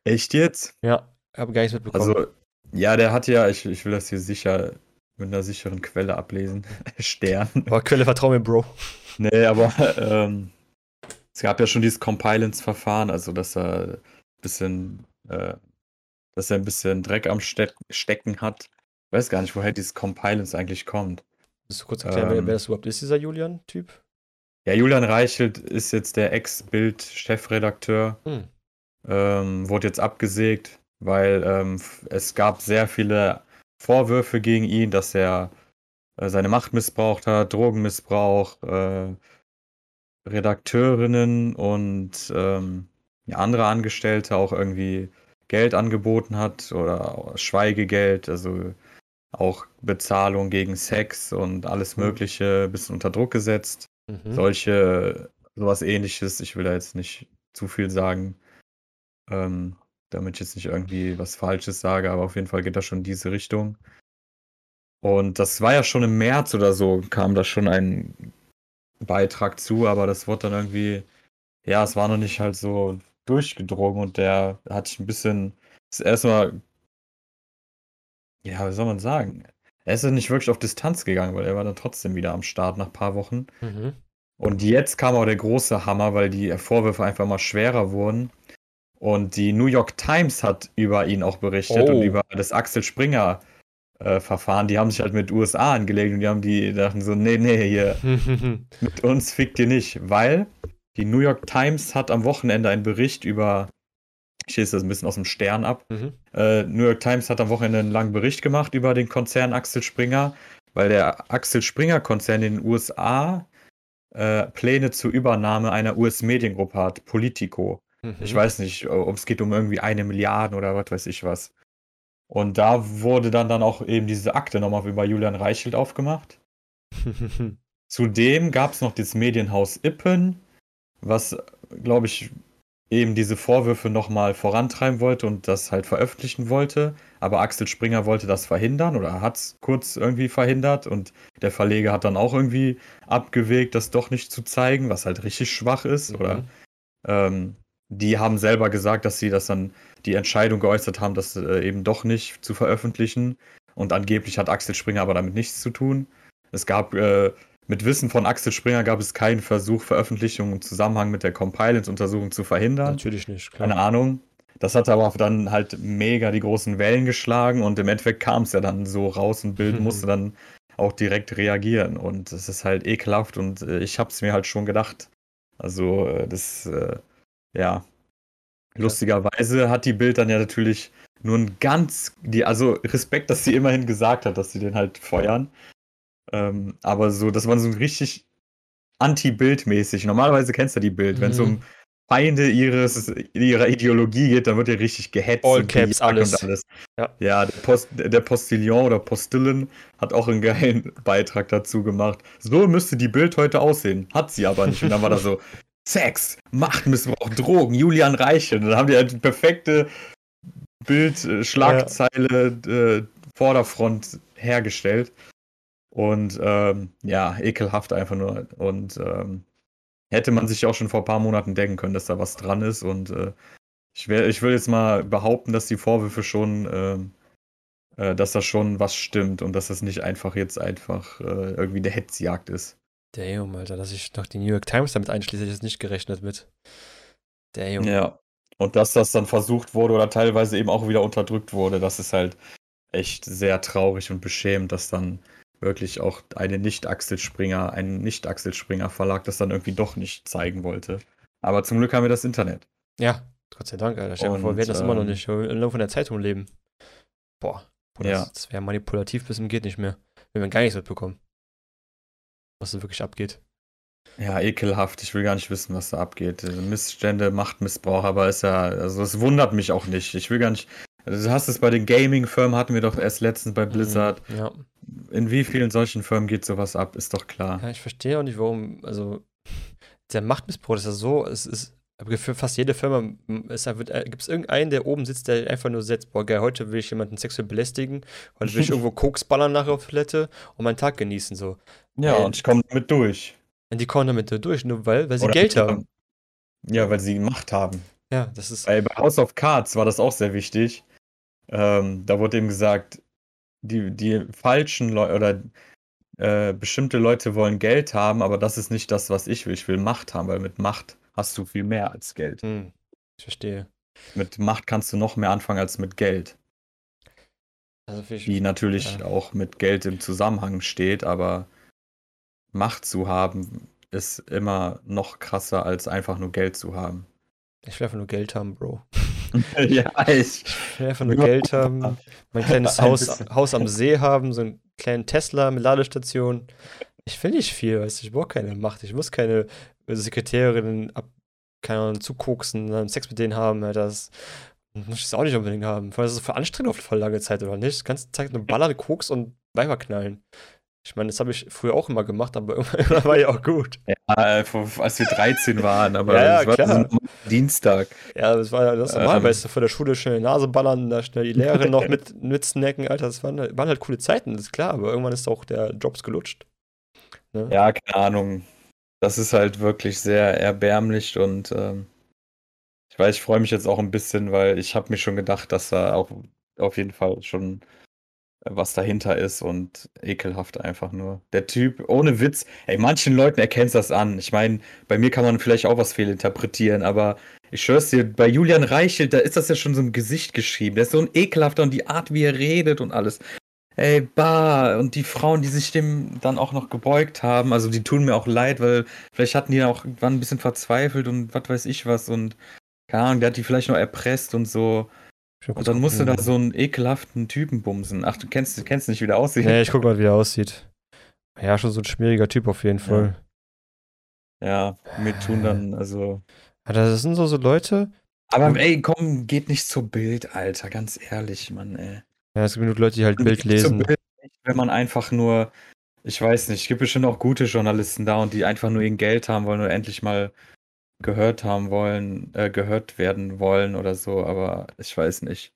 Echt jetzt? Ja, habe gar nichts mitbekommen. Also, ja, der hat ja, ich, ich will das hier sicher mit einer sicheren Quelle ablesen. Stern. aber Quelle, vertrau mir, Bro. Nee, aber ähm, es gab ja schon dieses Compilance-Verfahren, also dass er ein bisschen, äh, dass er ein bisschen Dreck am Ste Stecken hat. Ich weiß gar nicht, woher dieses Compilance eigentlich kommt. Willst du kurz erklären, wer, Ähm. wer das überhaupt ist, dieser Julian-Typ? Ja, Julian Reichelt ist jetzt der Ex-Bild-Chefredakteur. Hm. Ähm, wurde jetzt abgesägt, weil ähm, es gab sehr viele Vorwürfe gegen ihn, dass er äh, seine Macht missbraucht hat, Drogenmissbrauch, äh, Redakteurinnen und ähm, ja, andere Angestellte auch irgendwie Geld angeboten hat oder Schweigegeld, also auch Bezahlung gegen Sex und alles mhm. Mögliche ein bisschen unter Druck gesetzt. Mhm. Solche, sowas ähnliches, ich will da jetzt nicht zu viel sagen, ähm, damit ich jetzt nicht irgendwie was Falsches sage, aber auf jeden Fall geht das schon in diese Richtung. Und das war ja schon im März oder so, kam da schon ein Beitrag zu, aber das wurde dann irgendwie, ja, es war noch nicht halt so durchgedrungen und der hat sich ein bisschen, ist erstmal, ja, wie soll man sagen? Er ist ja nicht wirklich auf Distanz gegangen, weil er war dann trotzdem wieder am Start nach ein paar Wochen. Mhm. Und jetzt kam auch der große Hammer, weil die Vorwürfe einfach mal schwerer wurden. Und die New York Times hat über ihn auch berichtet oh. und über das Axel Springer äh, Verfahren. Die haben sich halt mit USA angelegt und die haben die dachten so, nee, nee, hier mit uns fickt ihr nicht, weil die New York Times hat am Wochenende einen Bericht über, ich lese das ein bisschen aus dem Stern ab, mhm. äh, New York Times hat am Wochenende einen langen Bericht gemacht über den Konzern Axel Springer, weil der Axel Springer Konzern in den USA äh, Pläne zur Übernahme einer US-Mediengruppe hat, Politico. Mhm. Ich weiß nicht, ob es geht um irgendwie eine Milliarde oder was weiß ich was. Und da wurde dann, dann auch eben diese Akte nochmal über Julian Reichelt aufgemacht. Zudem gab es noch das Medienhaus Ippen, was, glaube ich, eben diese Vorwürfe nochmal vorantreiben wollte und das halt veröffentlichen wollte. Aber Axel Springer wollte das verhindern oder hat es kurz irgendwie verhindert und der Verleger hat dann auch irgendwie abgewegt, das doch nicht zu zeigen, was halt richtig schwach ist. Mhm. Oder ähm, die haben selber gesagt, dass sie das dann die Entscheidung geäußert haben, das äh, eben doch nicht zu veröffentlichen. Und angeblich hat Axel Springer aber damit nichts zu tun. Es gab äh, mit Wissen von Axel Springer gab es keinen Versuch, Veröffentlichung im Zusammenhang mit der Compilance-Untersuchung zu verhindern. Natürlich nicht, klar. Keine Ahnung. Das hat aber dann halt mega die großen Wellen geschlagen und im Endeffekt kam es ja dann so raus und Bild musste dann auch direkt reagieren. Und es ist halt ekelhaft und äh, ich habe es mir halt schon gedacht. Also, äh, das, äh, ja. Lustigerweise hat die Bild dann ja natürlich nur ein ganz, die, also Respekt, dass sie immerhin gesagt hat, dass sie den halt feuern. Ähm, aber so, das war so richtig anti-Bild-mäßig. Normalerweise kennst du die Bild. Mhm. Wenn es um Feinde ihres, ihrer Ideologie geht, dann wird ja richtig gehetzt. All Caps, alles. Und alles. Ja, ja der, Post, der Postillon oder Postillon hat auch einen geilen Beitrag dazu gemacht. So müsste die Bild heute aussehen. Hat sie aber nicht. Und dann war da so, Sex, Machtmissbrauch, Drogen, Julian Reichel. Und dann haben die halt die perfekte Bild-Schlagzeile ja. äh, Vorderfront hergestellt. Und ähm, ja, ekelhaft einfach nur. Und ähm, hätte man sich auch schon vor ein paar Monaten denken können, dass da was dran ist. Und äh, ich, wär, ich will jetzt mal behaupten, dass die Vorwürfe schon, ähm, äh, dass da schon was stimmt und dass das nicht einfach jetzt einfach äh, irgendwie eine Hetzjagd ist. Damn, Alter, dass ich noch die New York Times damit einschließe, ich jetzt nicht gerechnet mit. Damn. Ja. Und dass das dann versucht wurde oder teilweise eben auch wieder unterdrückt wurde, das ist halt echt sehr traurig und beschämend, dass dann wirklich auch eine Nicht-Axel Springer, ein Nicht-Axel Springer Verlag das dann irgendwie doch nicht zeigen wollte. Aber zum Glück haben wir das Internet. Ja, Gott sei Dank, Alter. Stell dir vor, wir hätten das ähm, immer noch ähm, nicht. Wir nur von der Zeitung leben. Boah, boah das, ja. das wäre manipulativ bis zum geht nicht mehr. Wenn wir gar nichts mitbekommen. Was da wirklich abgeht. Ja, ekelhaft. Ich will gar nicht wissen, was da abgeht. Missstände, Machtmissbrauch, aber ist ja, also es wundert mich auch nicht. Ich will gar nicht. Also du hast es bei den Gaming-Firmen, hatten wir doch erst letztens bei mhm, Blizzard. Ja in wie vielen solchen Firmen geht sowas ab, ist doch klar. Ja, ich verstehe auch nicht, warum, also der Machtmissbrauch ist ja so, es ist, für fast jede Firma äh, gibt es irgendeinen, der oben sitzt, der einfach nur setzt, boah geil, heute will ich jemanden sexuell belästigen, heute will ich irgendwo Koks ballern nach der Toilette und meinen Tag genießen, so. Ja, äh, und ich komme damit durch. Und die kommen damit durch, nur weil, weil sie Oder Geld haben. Ja, weil sie Macht haben. Ja, das ist. Weil bei House of Cards war das auch sehr wichtig. Ähm, da wurde eben gesagt, die, die falschen Leute oder äh, bestimmte Leute wollen Geld haben, aber das ist nicht das, was ich will. Ich will Macht haben, weil mit Macht hast du viel mehr als Geld. Hm, ich verstehe. Mit Macht kannst du noch mehr anfangen als mit Geld. Also die natürlich ja. auch mit Geld im Zusammenhang steht, aber Macht zu haben ist immer noch krasser als einfach nur Geld zu haben. Ich will einfach nur Geld haben, Bro. ja, ich. ich will einfach nur Geld haben, mein kleines Haus, Haus am See haben, so ein kleinen Tesla mit Ladestation. Ich will nicht viel, weißt du, ich brauche keine Macht. Ich muss keine Sekretärinnen ab, keine Ahnung, zukoksen, dann Sex mit denen haben. Alter. Das muss ich das auch nicht unbedingt haben. Vor allem ist das für anstrengend auf voll lange Zeit, oder nicht? Die ganze Zeit nur ballern, Koks und Weiber knallen. Ich meine, das habe ich früher auch immer gemacht, aber irgendwann war ja auch gut. Ja, als wir 13 waren, aber Ja, das war so Dienstag. Ja, das war ja das normal, Ähm. weißt du, vor der Schule schnell die Nase ballern, da schnell die Lehrerin noch mit, mit snacken, Alter, das waren, waren halt coole Zeiten, das ist klar, aber irgendwann ist auch der Jobs gelutscht. Ne? Ja, keine Ahnung. Das ist halt wirklich sehr erbärmlich und ähm, ich weiß, ich freue mich jetzt auch ein bisschen, weil ich habe mir schon gedacht, dass da auch auf jeden Fall schon was dahinter ist und ekelhaft einfach nur. Der Typ, ohne Witz, ey, manchen Leuten erkennst das an. Ich meine, bei mir kann man vielleicht auch was fehlinterpretieren, aber ich schwör's dir, bei Julian Reichelt, da ist das ja schon so im Gesicht geschrieben. Der ist so ein ekelhafter und die Art, wie er redet und alles. Ey, bah, und die Frauen, die sich dem dann auch noch gebeugt haben, also die tun mir auch leid, weil vielleicht hatten die auch, waren ein bisschen verzweifelt und was weiß ich was und keine Ahnung, der hat die vielleicht noch erpresst und so. Und dann musst du da so einen ekelhaften Typen bumsen. Ach, du kennst, du kennst nicht, wie der aussieht. Nee, ich guck mal, wie er aussieht. Ja, schon so ein schmieriger Typ auf jeden Fall. Ja, mir tun dann, also. Alter, das sind so, so Leute, Aber ey, komm, geht nicht zur Bild, Alter, ganz ehrlich, Mann, ey. Ja, es gibt genug Leute, die halt Bild nicht lesen. Bild, wenn man einfach nur, ich weiß nicht, es gibt bestimmt auch gute Journalisten da und die einfach nur ihr Geld haben wollen oder endlich mal gehört haben wollen, äh, gehört werden wollen oder so, aber ich weiß nicht.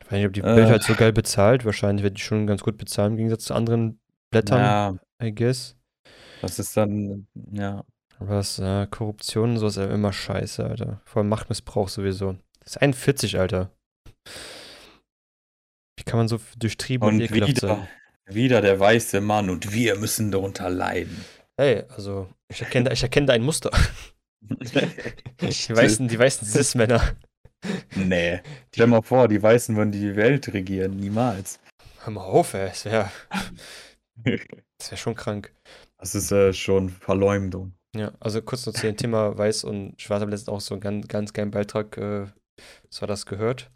Ich weiß nicht, ob die Äh. Bild halt so geil bezahlt. Wahrscheinlich wird die schon ganz gut bezahlt im Gegensatz zu anderen Blättern, Ja, I guess. das ist dann, ja. Aber das, äh, Korruption und so ist ja immer scheiße, Alter. Vor allem Machtmissbrauch sowieso. Das ist 41, Alter. Wie kann man so durchtrieben und, Und wieder, sein? wieder der weiße Mann und wir müssen darunter leiden. Hey, also, ich erkenne, ich erkenne da ein Muster. Die weißen, die weißen Cis-Männer. Nee. Stell mal vor, die Weißen würden die Welt regieren. Niemals. Hör mal auf, ey. Das wäre das wär schon krank. Das ist äh, schon Verleumdung. Ja, also kurz noch zu dem Thema Weiß und Schwarz. Ich habe letztens auch so einen ganz, ganz geilen Beitrag, äh, war das, gehört.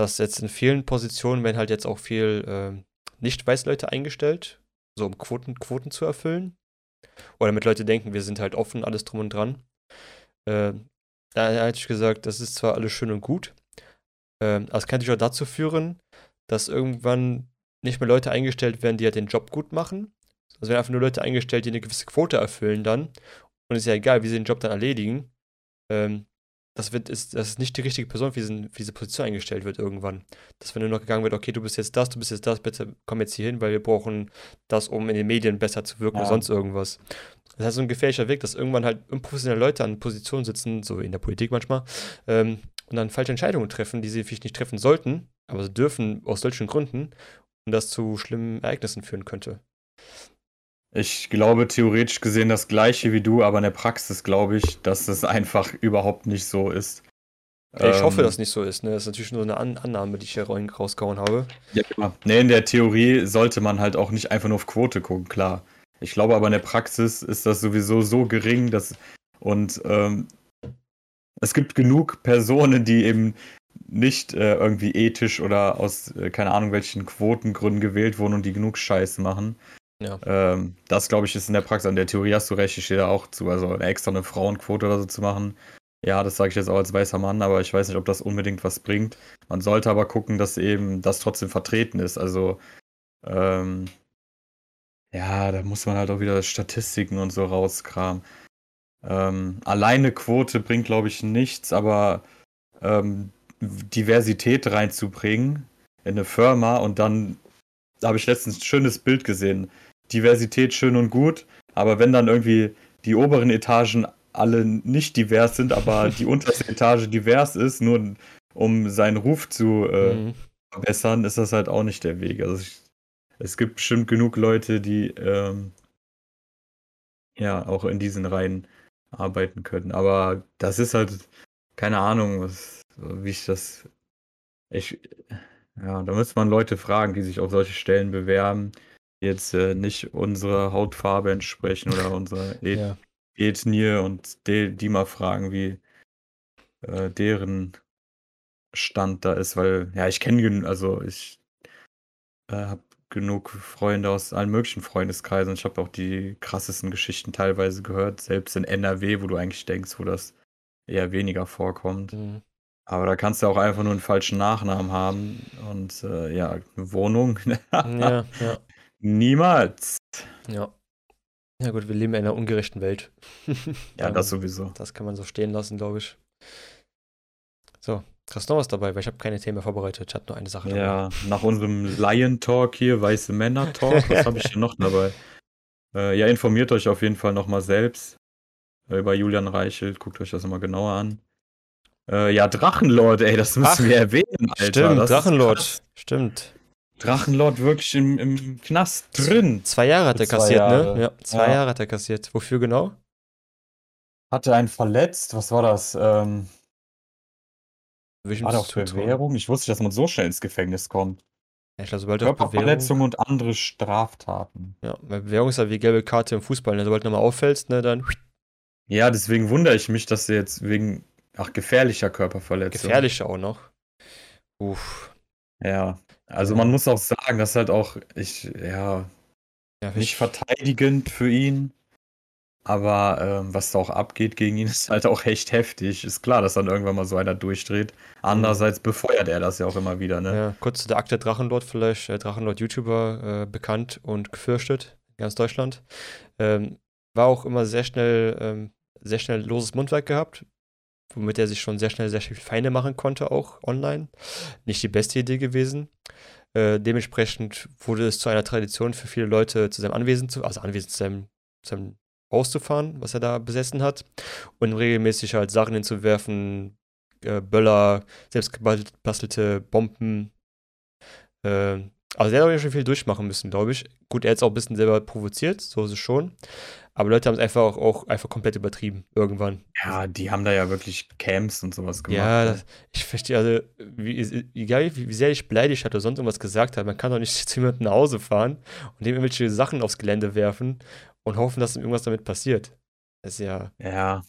Dass jetzt in vielen Positionen werden halt jetzt auch viel ähm, Nicht-Weiß-Leute eingestellt, so um Quoten, Quoten zu erfüllen. Oder damit Leute denken, wir sind halt offen, alles drum und dran. Äh, da hätte ich gesagt, das ist zwar alles schön und gut, ähm, aber es kann natürlich auch dazu führen, dass irgendwann nicht mehr Leute eingestellt werden, die halt den Job gut machen. Es werden einfach nur Leute eingestellt, die eine gewisse Quote erfüllen dann. Und es ist ja egal, wie sie den Job dann erledigen. Ähm, das, wird, ist, das ist nicht die richtige Person für, diesen, für diese Position eingestellt wird irgendwann. Dass wenn nur noch gegangen wird, okay, du bist jetzt das, du bist jetzt das, bitte komm jetzt hier hin, weil wir brauchen das, um in den Medien besser zu wirken Ja. oder sonst irgendwas. Das heißt, so ein gefährlicher Weg, dass irgendwann halt unprofessionelle Leute an Positionen sitzen, so wie in der Politik manchmal, ähm, und dann falsche Entscheidungen treffen, die sie vielleicht nicht treffen sollten, aber sie dürfen aus solchen Gründen und das zu schlimmen Ereignissen führen könnte. Ich glaube theoretisch gesehen das gleiche wie du, aber in der Praxis glaube ich, dass es einfach überhaupt nicht so ist. Ja, ich hoffe, Ähm, dass nicht so ist. Ne? Das ist natürlich nur eine An Annahme, die ich hier rausgehauen habe. Ja, klar. Nee, in der Theorie sollte man halt auch nicht einfach nur auf Quote gucken, klar. Ich glaube aber in der Praxis ist das sowieso so gering, dass und ähm, es gibt genug Personen, die eben nicht äh, irgendwie ethisch oder aus äh, keine Ahnung welchen Quotengründen gewählt wurden und die genug Scheiß machen. Ja. Ähm, das glaube ich ist in der Praxis. In der Theorie hast du recht, ich stehe da auch zu. Also eine extra eine Frauenquote oder so zu machen. Ja, das sage ich jetzt auch als weißer Mann, aber ich weiß nicht, ob das unbedingt was bringt. Man sollte aber gucken, dass eben das trotzdem vertreten ist. Also, ähm, ja, da muss man halt auch wieder Statistiken und so rauskramen. Ähm, alleine Quote bringt, glaube ich, nichts, aber ähm, Diversität reinzubringen in eine Firma und dann, da habe ich letztens ein schönes Bild gesehen. Diversität schön und gut, aber wenn dann irgendwie die oberen Etagen alle nicht divers sind, aber die unterste Etage divers ist, nur um seinen Ruf zu äh, Mhm. verbessern, ist das halt auch nicht der Weg. Also ich, es gibt bestimmt genug Leute, die ähm, ja auch in diesen Reihen arbeiten können. Aber das ist halt keine Ahnung, was, wie ich das. Ich, ja, da müsste man Leute fragen, die sich auf solche Stellen bewerben, jetzt äh, nicht unserer Hautfarbe entsprechen oder unserer Et Ja. Ethnie und die, die mal fragen, wie äh, deren Stand da ist, weil, ja, ich kenne, also ich äh, habe genug Freunde aus allen möglichen Freundeskreisen. Ich habe auch die krassesten Geschichten teilweise gehört, selbst in NRW, wo du eigentlich denkst, wo das eher weniger vorkommt. Mhm. Aber da kannst du auch einfach nur einen falschen Nachnamen haben und äh, ja, eine Wohnung. Ja, ja, Niemals. ja. Ja gut, wir leben in einer ungerechten Welt. Ja, das sowieso. Das kann man so stehen lassen, glaube ich. So, hast du noch was dabei? Weil ich habe keine Themen mehr vorbereitet. Ich hatte nur eine Sache dabei. Ja, nach unserem Lion Talk hier, weiße Männer Talk, was habe ich denn noch dabei? Äh, ja, informiert euch auf jeden Fall nochmal selbst äh, über Julian Reichelt, guckt euch das nochmal genauer an. Äh, ja, Drachenlord, ey, das müssen Ach, wir erwähnen, Alter. Stimmt, das. Drachenlord. Stimmt. Drachenlord wirklich im, im Knast drin. Zwei Jahre hat er kassiert, Jahre. ne? Ja, zwei Ja. Jahre hat er kassiert. Wofür genau? Hatte einen verletzt, was war das? Ähm, war Zutrauen? Bewährung? Ich wusste nicht, dass man so schnell ins Gefängnis kommt. Ja, ich glaube, sobald er auf Bewährung. Körperverletzung und andere Straftaten. Ja, weil Bewährung ist ja wie gelbe Karte im Fußball. Ne? Sobald du nochmal auffällst, ne, dann Ja, deswegen wundere ich mich, dass er jetzt wegen ach, gefährlicher Körperverletzung. gefährlicher auch noch. Uff. Ja, also man muss auch sagen, dass halt auch, ich, ja, Ja, nicht ich- verteidigend für ihn, aber ähm, was da auch abgeht gegen ihn, ist halt auch echt heftig. Ist klar, dass dann irgendwann mal so einer durchdreht. Andererseits befeuert er das ja auch immer wieder, ne? Ja, kurz zu der Akte Drachenlord vielleicht. Äh, Drachenlord YouTuber, äh, bekannt und gefürchtet in ganz Deutschland. Ähm, war auch immer sehr schnell, ähm, sehr schnell loses Mundwerk gehabt, womit er sich schon sehr schnell sehr viel Feinde machen konnte, auch online. Nicht die beste Idee gewesen. Äh, dementsprechend wurde es zu einer Tradition für viele Leute zu seinem Anwesen zu, also Anwesen zu seinem, zu seinem Haus zu fahren, was er da besessen hat, und regelmäßig halt Sachen hinzuwerfen, äh, Böller, selbst gebastelte Bomben. Äh, also der hat auch schon viel durchmachen müssen, glaube ich. Gut, er hat es auch ein bisschen selber provoziert, so ist es schon. Aber Leute haben es einfach auch, auch einfach komplett übertrieben, irgendwann. Ja, die haben da ja wirklich Camps und sowas gemacht. Ja, ne? das, ich verstehe, also, wie, egal wie, wie sehr ich beleidigt hat oder sonst irgendwas gesagt hat, man kann doch nicht zu jemandem nach Hause fahren und dem irgendwelche Sachen aufs Gelände werfen und hoffen, dass irgendwas damit passiert. Das ist ja, Ja.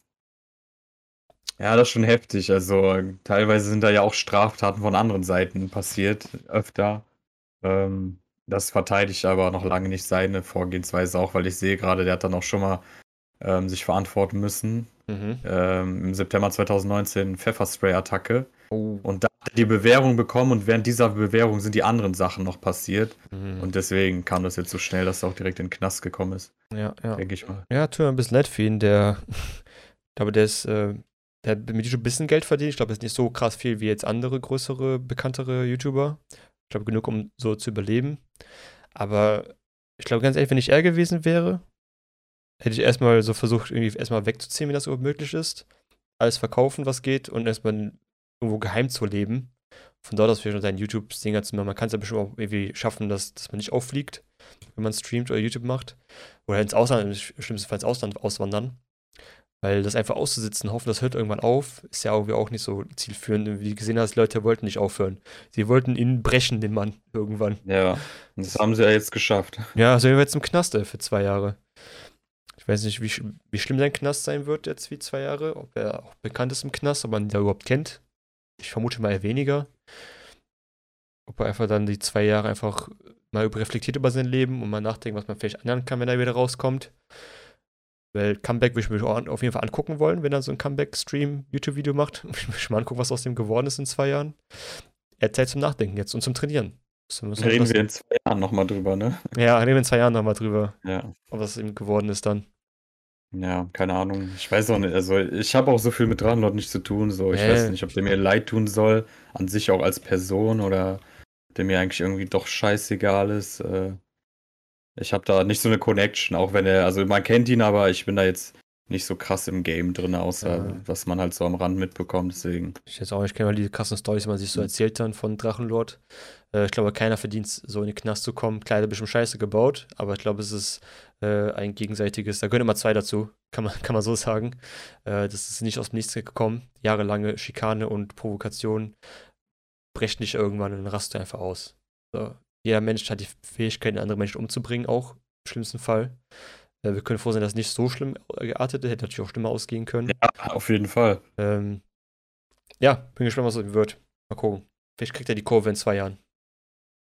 Ja, das ist schon heftig. Also teilweise sind da ja auch Straftaten von anderen Seiten passiert, öfter. Ähm, das verteidigt aber noch lange nicht seine Vorgehensweise auch, weil ich sehe gerade, der hat dann auch schon mal ähm, sich verantworten müssen. mhm. Ähm, Im September 2019 Pfefferspray-Attacke. Oh. Und da hat er die Bewährung bekommen und während dieser Bewährung sind die anderen Sachen noch passiert. Mhm. Und deswegen kam das jetzt so schnell, dass er auch direkt in den Knast gekommen ist, ja, ja. denke ich mal. Ja, tut mir ein bisschen leid für ihn. Der, ich glaube, der ist, äh, der hat mit YouTube ein bisschen Geld verdient. Ich glaube, das ist nicht so krass viel wie jetzt andere größere, bekanntere YouTuber. Ich glaube, genug, um so zu überleben. Aber ich glaube, ganz ehrlich, wenn ich er gewesen wäre, hätte ich erstmal so versucht, irgendwie erstmal wegzuziehen, wenn das überhaupt möglich ist. Alles verkaufen, was geht und erstmal irgendwo geheim zu leben. Von dort aus vielleicht noch seinen YouTube-Dinger zu machen. Man kann es ja bestimmt auch irgendwie schaffen, dass, dass man nicht auffliegt, wenn man streamt oder YouTube macht. Oder ins Ausland, im schlimmsten Fall ins Ausland auswandern. Weil das einfach auszusitzen, hoffen, das hört irgendwann auf, ist ja irgendwie auch nicht so zielführend. Wie du gesehen hast, die Leute wollten nicht aufhören. Sie wollten ihn brechen, den Mann, irgendwann. Ja, und das haben sie ja jetzt geschafft. Ja, also er wird jetzt im Knast ey, für zwei Jahre. Ich weiß nicht, wie, wie schlimm sein Knast sein wird jetzt wie zwei Jahre. Ob er auch bekannt ist im Knast, ob man ihn da überhaupt kennt. Ich vermute mal eher weniger. Ob er einfach dann die zwei Jahre einfach mal reflektiert über sein Leben und mal nachdenkt, was man vielleicht ändern kann, wenn er wieder rauskommt. Weil Comeback würde ich mir auf jeden Fall angucken wollen, wenn er so ein Comeback-Stream, YouTube-Video macht. Ich schon mal angucken, was aus dem geworden ist in zwei Jahren. Er hat Zeit zum Nachdenken jetzt und zum Trainieren. Reden wir in zwei Jahren nochmal drüber, ne? Ja, reden wir in zwei Jahren nochmal drüber, Ja. was ihm geworden ist dann. Ja, keine Ahnung. Ich weiß auch nicht. Also, ich habe auch so viel mit Drachenlord nicht zu tun. So, ich Nee. weiß nicht, ob der mir leid tun soll, an sich auch als Person oder der mir eigentlich irgendwie doch scheißegal ist. Äh, ich habe da nicht so eine Connection, auch wenn er, also man kennt ihn, aber ich bin da jetzt nicht so krass im Game drin, außer Ja. was man halt so am Rand mitbekommt. Deswegen. Ich jetzt auch nicht kenne, weil die krassen Storys, die man sich so erzählt dann von Drachenlord. Äh, ich glaube, keiner verdient es, so in den Knast zu kommen. Klar, der hat bestimmt Scheiße gebaut, aber ich glaube, es ist äh, ein gegenseitiges, da gehören immer zwei dazu, kann man, kann man so sagen. Äh, das ist nicht aus dem Nichts gekommen. Jahrelange Schikane und Provokation brechen dich irgendwann und rast einfach aus. So. Jeder Mensch hat die Fähigkeit, andere Menschen umzubringen, auch im schlimmsten Fall. Äh, wir können froh sein, dass es nicht so schlimm geartet ist. Hätte natürlich auch schlimmer ausgehen können. Ja, auf jeden Fall. Ähm, ja, bin gespannt, was es wird. Mal gucken. Vielleicht kriegt er die Kurve in zwei Jahren.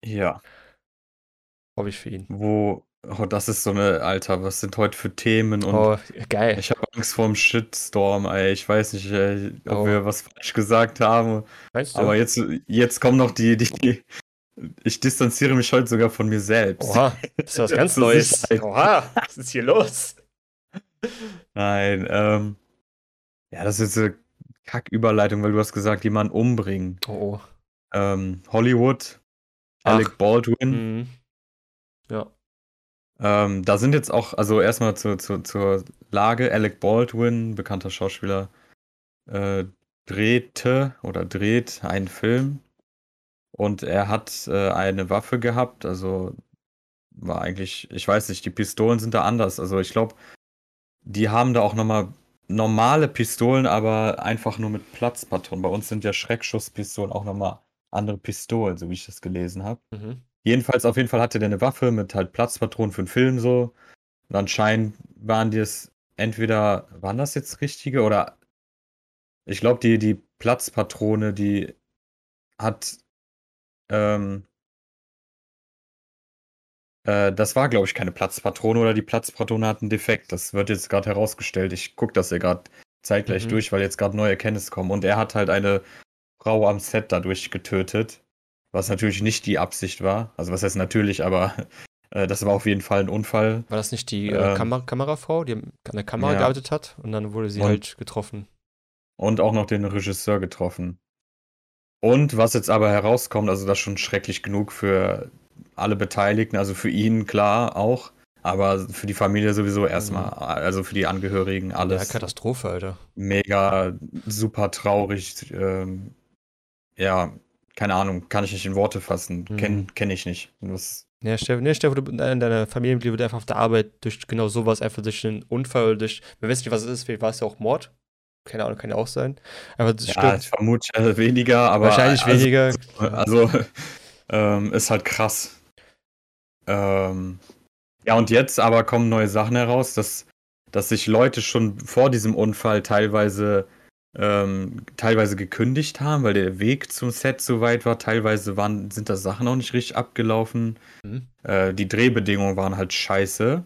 Ja. Hoffe ich für ihn. Wo, oh, das ist so eine, Alter, was sind heute für Themen und Oh, geil. ich habe Angst vor dem Shitstorm, ey. Ich weiß nicht, ey, ob Oh. wir was falsch gesagt haben. Meinst du? Aber jetzt, jetzt kommen noch die, die, ich distanziere mich heute sogar von mir selbst. Oha, das ist was ganz Neues. Oha, was ist hier los? Nein, ähm, ja, das ist eine Kacküberleitung, weil du hast gesagt, jemanden umbringen. Oh, oh. Ähm, Hollywood, Ach. Alec Baldwin. Mhm. Ja. Ähm, da sind jetzt auch, also erstmal zu, zu, zur Lage, Alec Baldwin, bekannter Schauspieler, äh, drehte oder dreht einen Film und er hat äh, eine Waffe gehabt, also war eigentlich, ich weiß nicht, die Pistolen sind da anders. Also ich glaube, die haben da auch nochmal normale Pistolen, aber einfach nur mit Platzpatronen. Bei uns sind ja Schreckschusspistolen auch nochmal andere Pistolen, so wie ich das gelesen habe. Mhm. Jedenfalls, auf jeden Fall hatte der eine Waffe mit halt Platzpatronen für den Film so. Und anscheinend waren die es entweder, waren das jetzt richtige oder ich glaube, die, die Platzpatrone, die hat, ähm, äh, das war, glaube ich, keine Platzpatrone oder die Platzpatrone hat einen Defekt. Das wird jetzt gerade herausgestellt. Ich gucke das ja gerade zeitgleich Mhm. durch, weil jetzt gerade neue Erkenntnisse kommen. Und er hat halt eine Frau am Set dadurch getötet. Was natürlich nicht die Absicht war. Also was heißt natürlich, aber äh, das war auf jeden Fall ein Unfall. War das nicht die äh, Ähm. Kamer Kamerafrau, die an der Kamera Ja. gearbeitet hat und dann wurde sie Und- halt getroffen? Und auch noch den Regisseur getroffen. Und was jetzt aber herauskommt, also das ist schon schrecklich genug für alle Beteiligten, also für ihn klar auch, aber für die Familie sowieso erstmal, also für die Angehörigen Ja, alles Katastrophe, Alter. mega super traurig. Ähm, ja, keine Ahnung, kann ich nicht in Worte fassen. Mhm. Kenn, kenn ich nicht. Das, Ja, stell, nee, dir vor, du- deine, deine Familienmitglieder einfach auf der Arbeit durch genau sowas, einfach durch einen Unfall durch, wir wissen nicht, was es ist, vielleicht war es ja auch Mord. Keine Ahnung, kann ja auch sein. Aber das ja, stimmt. ich vermute äh, weniger, aber Wahrscheinlich also, weniger. Also, ähm, ist halt krass. Ähm, ja, und jetzt aber kommen neue Sachen heraus, dass, dass sich Leute schon vor diesem Unfall teilweise, ähm, teilweise gekündigt haben, weil der Weg zum Set so weit war. Teilweise waren, sind da Sachen auch nicht richtig abgelaufen. Mhm. Äh, die Drehbedingungen waren halt scheiße.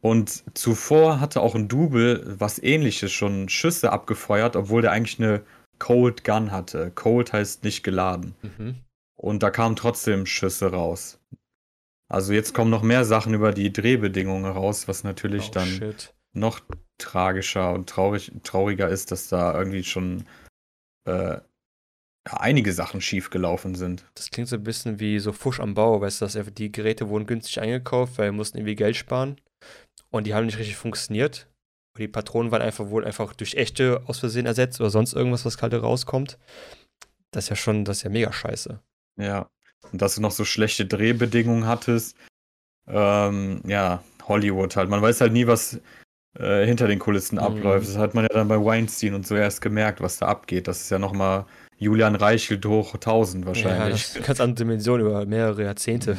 Und zuvor hatte auch ein Double was ähnliches schon Schüsse abgefeuert, obwohl der eigentlich eine Cold Gun hatte. Cold heißt nicht geladen. Mhm. Und da kamen trotzdem Schüsse raus. Also jetzt kommen noch mehr Sachen über die Drehbedingungen raus, was natürlich Oh, dann shit. noch tragischer und traurig, trauriger ist, dass da irgendwie schon äh, einige Sachen schiefgelaufen sind. Das klingt so ein bisschen wie so Fusch am Bau, weißt du, dass die Geräte wurden günstig eingekauft, weil wir mussten irgendwie Geld sparen und die haben nicht richtig funktioniert. Und die Patronen waren einfach wohl einfach durch echte aus Versehen ersetzt oder sonst irgendwas, was gerade rauskommt. Das ist ja schon, das ist ja mega scheiße. Ja. Und dass du noch so schlechte Drehbedingungen hattest. Ähm, ja, Hollywood halt. Man weiß halt nie, was äh, hinter den Kulissen Mhm. abläuft. Das hat man ja dann bei Weinstein und so erst gemerkt, was da abgeht. Das ist ja nochmal Julian Reichelt hoch 1000 Ja, wahrscheinlich. eine ganz andere Dimension über mehrere Jahrzehnte.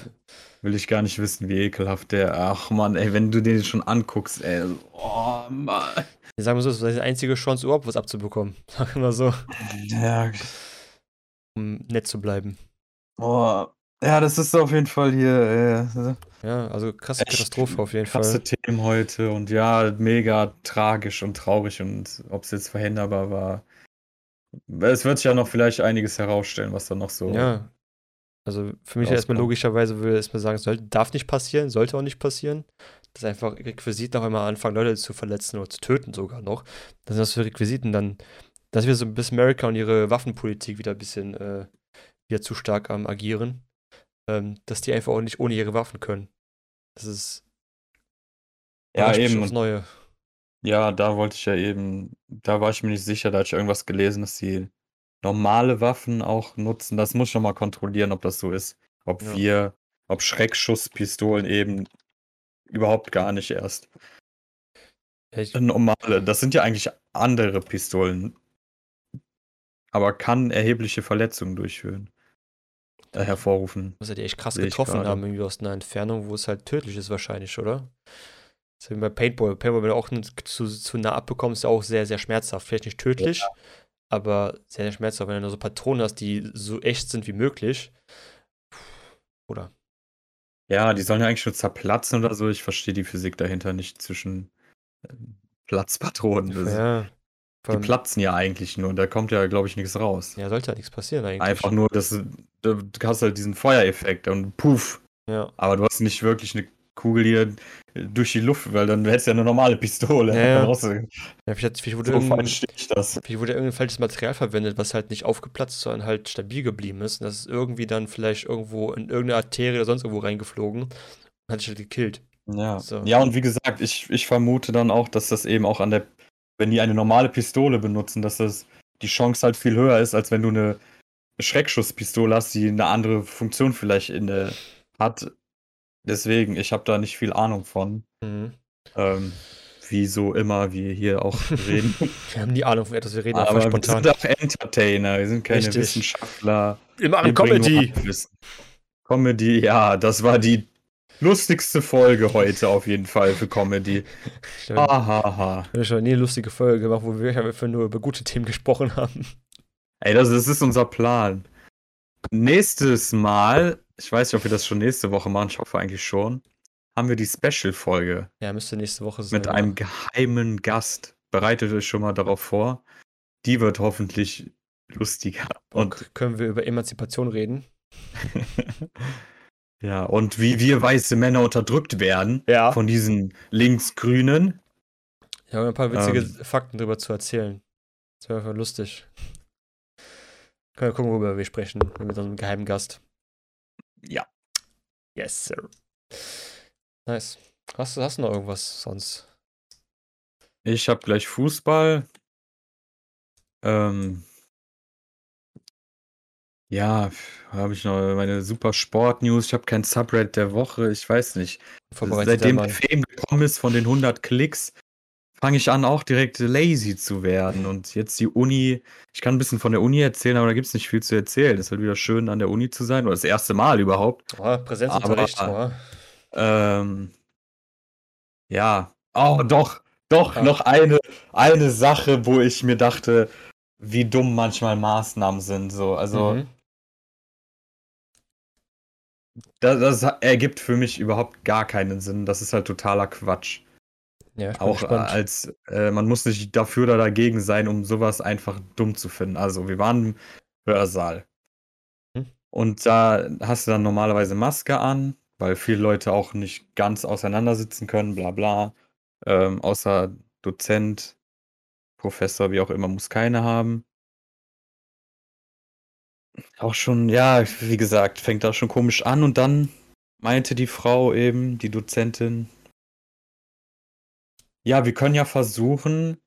Will ich gar nicht wissen, wie ekelhaft der. Ach man, ey, wenn du den schon anguckst, ey. Oh Mann. Ich sage mal so, das ist die einzige Chance, überhaupt was abzubekommen. Sag immer so, Ja, um nett zu bleiben. oh. ja, das ist auf jeden Fall hier äh, Ja, also krasse Echt Katastrophe auf jeden krasse Fall. Themen heute und ja, mega tragisch und traurig und ob es jetzt verhinderbar war. Es wird sich ja noch vielleicht einiges herausstellen, was da noch so. Ja. Also für mich erstmal logischerweise würde ich erstmal sagen, sollte, darf nicht passieren, sollte auch nicht passieren. Dass einfach Requisiten auf einmal anfangen, Leute zu verletzen oder zu töten sogar noch. Das sind das für Requisiten dann, dass wir so ein bisschen Amerika und ihre Waffenpolitik wieder ein bisschen äh, wieder zu stark am agieren. Ähm, dass die einfach auch nicht ohne ihre Waffen können. Das ist Ja, eben. aufs Neue. Ja, da wollte ich ja eben, da war ich mir nicht sicher, da hatte ich irgendwas gelesen, dass sie normale Waffen auch nutzen. Das muss ich noch mal kontrollieren, ob das so ist. Ob Ja. wir, ob Schreckschusspistolen eben überhaupt gar nicht erst. Ich, Normale, das sind ja eigentlich andere Pistolen. Aber kann erhebliche Verletzungen durchführen. Äh, hervorrufen. muss ja die echt krass getroffen haben, irgendwie aus einer Entfernung, wo es halt tödlich ist wahrscheinlich, oder? Das ist wie bei Paintball. Paintball, wenn du auch zu, zu nah abbekommst, ist ja auch sehr, sehr schmerzhaft. Vielleicht nicht tödlich, aber sehr, sehr schmerzhaft. Wenn du da so Patronen hast, die so echt sind wie möglich. Oder? Ja, die sollen ja eigentlich schon zerplatzen oder so. Ich verstehe die Physik dahinter nicht zwischen ähm, Platzpatronen. Das, Ja. die platzen ja eigentlich nur. Da kommt ja, glaube ich, nichts raus. ja, sollte ja nichts passieren eigentlich. Einfach nur, dass du, du hast halt diesen Feuereffekt und puff. Ja. Aber du hast nicht wirklich eine Kugel hier durch die Luft, weil dann hättest du ja eine normale Pistole. Ja, ja. Ja vielleicht, vielleicht, wurde So vielleicht wurde irgendein falsches Material verwendet, was halt nicht aufgeplatzt, sondern halt stabil geblieben ist. Und das ist irgendwie dann vielleicht irgendwo in irgendeine Arterie oder sonst irgendwo reingeflogen und hat sich halt gekillt. Ja. So. ja, und wie gesagt, ich, ich vermute dann auch, dass das eben auch an der, wenn die eine normale Pistole benutzen, dass das die Chance halt viel höher ist, als wenn du eine Schreckschusspistole hast, die eine andere Funktion vielleicht in der hat. Deswegen, ich habe da nicht viel Ahnung von. Mhm. Ähm, wie so immer wir hier auch reden. Wir haben nie Ahnung, von etwas wir reden, einfach Aber wir spontan. sind auch Entertainer, wir sind keine Richtig. Wissenschaftler. Wir machen Wir Comedy. Comedy, ja, das war die lustigste Folge heute auf jeden Fall für Comedy. Wir Hahaha. wir haben schon nie eine lustige Folge gemacht, wo wir einfach nur über gute Themen gesprochen haben. Ey, das, das ist unser Plan. Nächstes Mal, ich weiß nicht, ob wir das schon nächste Woche machen, ich hoffe eigentlich schon, haben wir die Special-Folge Ja, müsste nächste Woche sein. mit einem geheimen Gast. Bereitet euch schon mal darauf vor. Die wird hoffentlich lustiger. Und Und können wir über Emanzipation reden? ja, und wie wir weiße Männer unterdrückt werden Ja. von diesen Linksgrünen. Ich habe ein paar witzige Ähm. Fakten darüber zu erzählen. Das wäre einfach lustig. Können wir gucken, worüber wir sprechen, mit unserem geheimen Gast. Ja. Yes, sir. Nice. Hast du, hast du noch irgendwas sonst? Ich habe gleich Fußball. Ähm, ja, habe ich noch meine super Sport-News. Ich habe kein Subreddit der Woche. Ich weiß nicht. Seitdem der. Fame gekommen ist von den 100 Klicks, fange ich an, auch direkt lazy zu werden. Und jetzt die Uni. Ich kann ein bisschen von der Uni erzählen, aber da gibt es nicht viel zu erzählen. Es ist halt wieder schön, an der Uni zu sein. Oder das erste Mal überhaupt. Oh, Präsenzunterricht. Aber- oh. Ähm, ja. Oh, doch, doch, Ah. noch eine, eine Sache, wo ich mir dachte, wie dumm manchmal Maßnahmen sind. So, also, Mhm. das, das ergibt für mich überhaupt gar keinen Sinn. Das ist halt totaler Quatsch. Ja, Auch gespannt. als, äh, man muss nicht dafür oder dagegen sein, um sowas einfach dumm zu finden. Also, wir waren im Hörsaal. Hm. Und da hast du dann normalerweise Maske an, weil viele Leute auch nicht ganz auseinandersitzen können, bla bla. Ähm, außer Dozent, Professor, wie auch immer, muss keine haben. Auch schon, ja, wie gesagt, fängt da schon komisch an und dann meinte die Frau eben, die Dozentin, ja, wir können ja versuchen,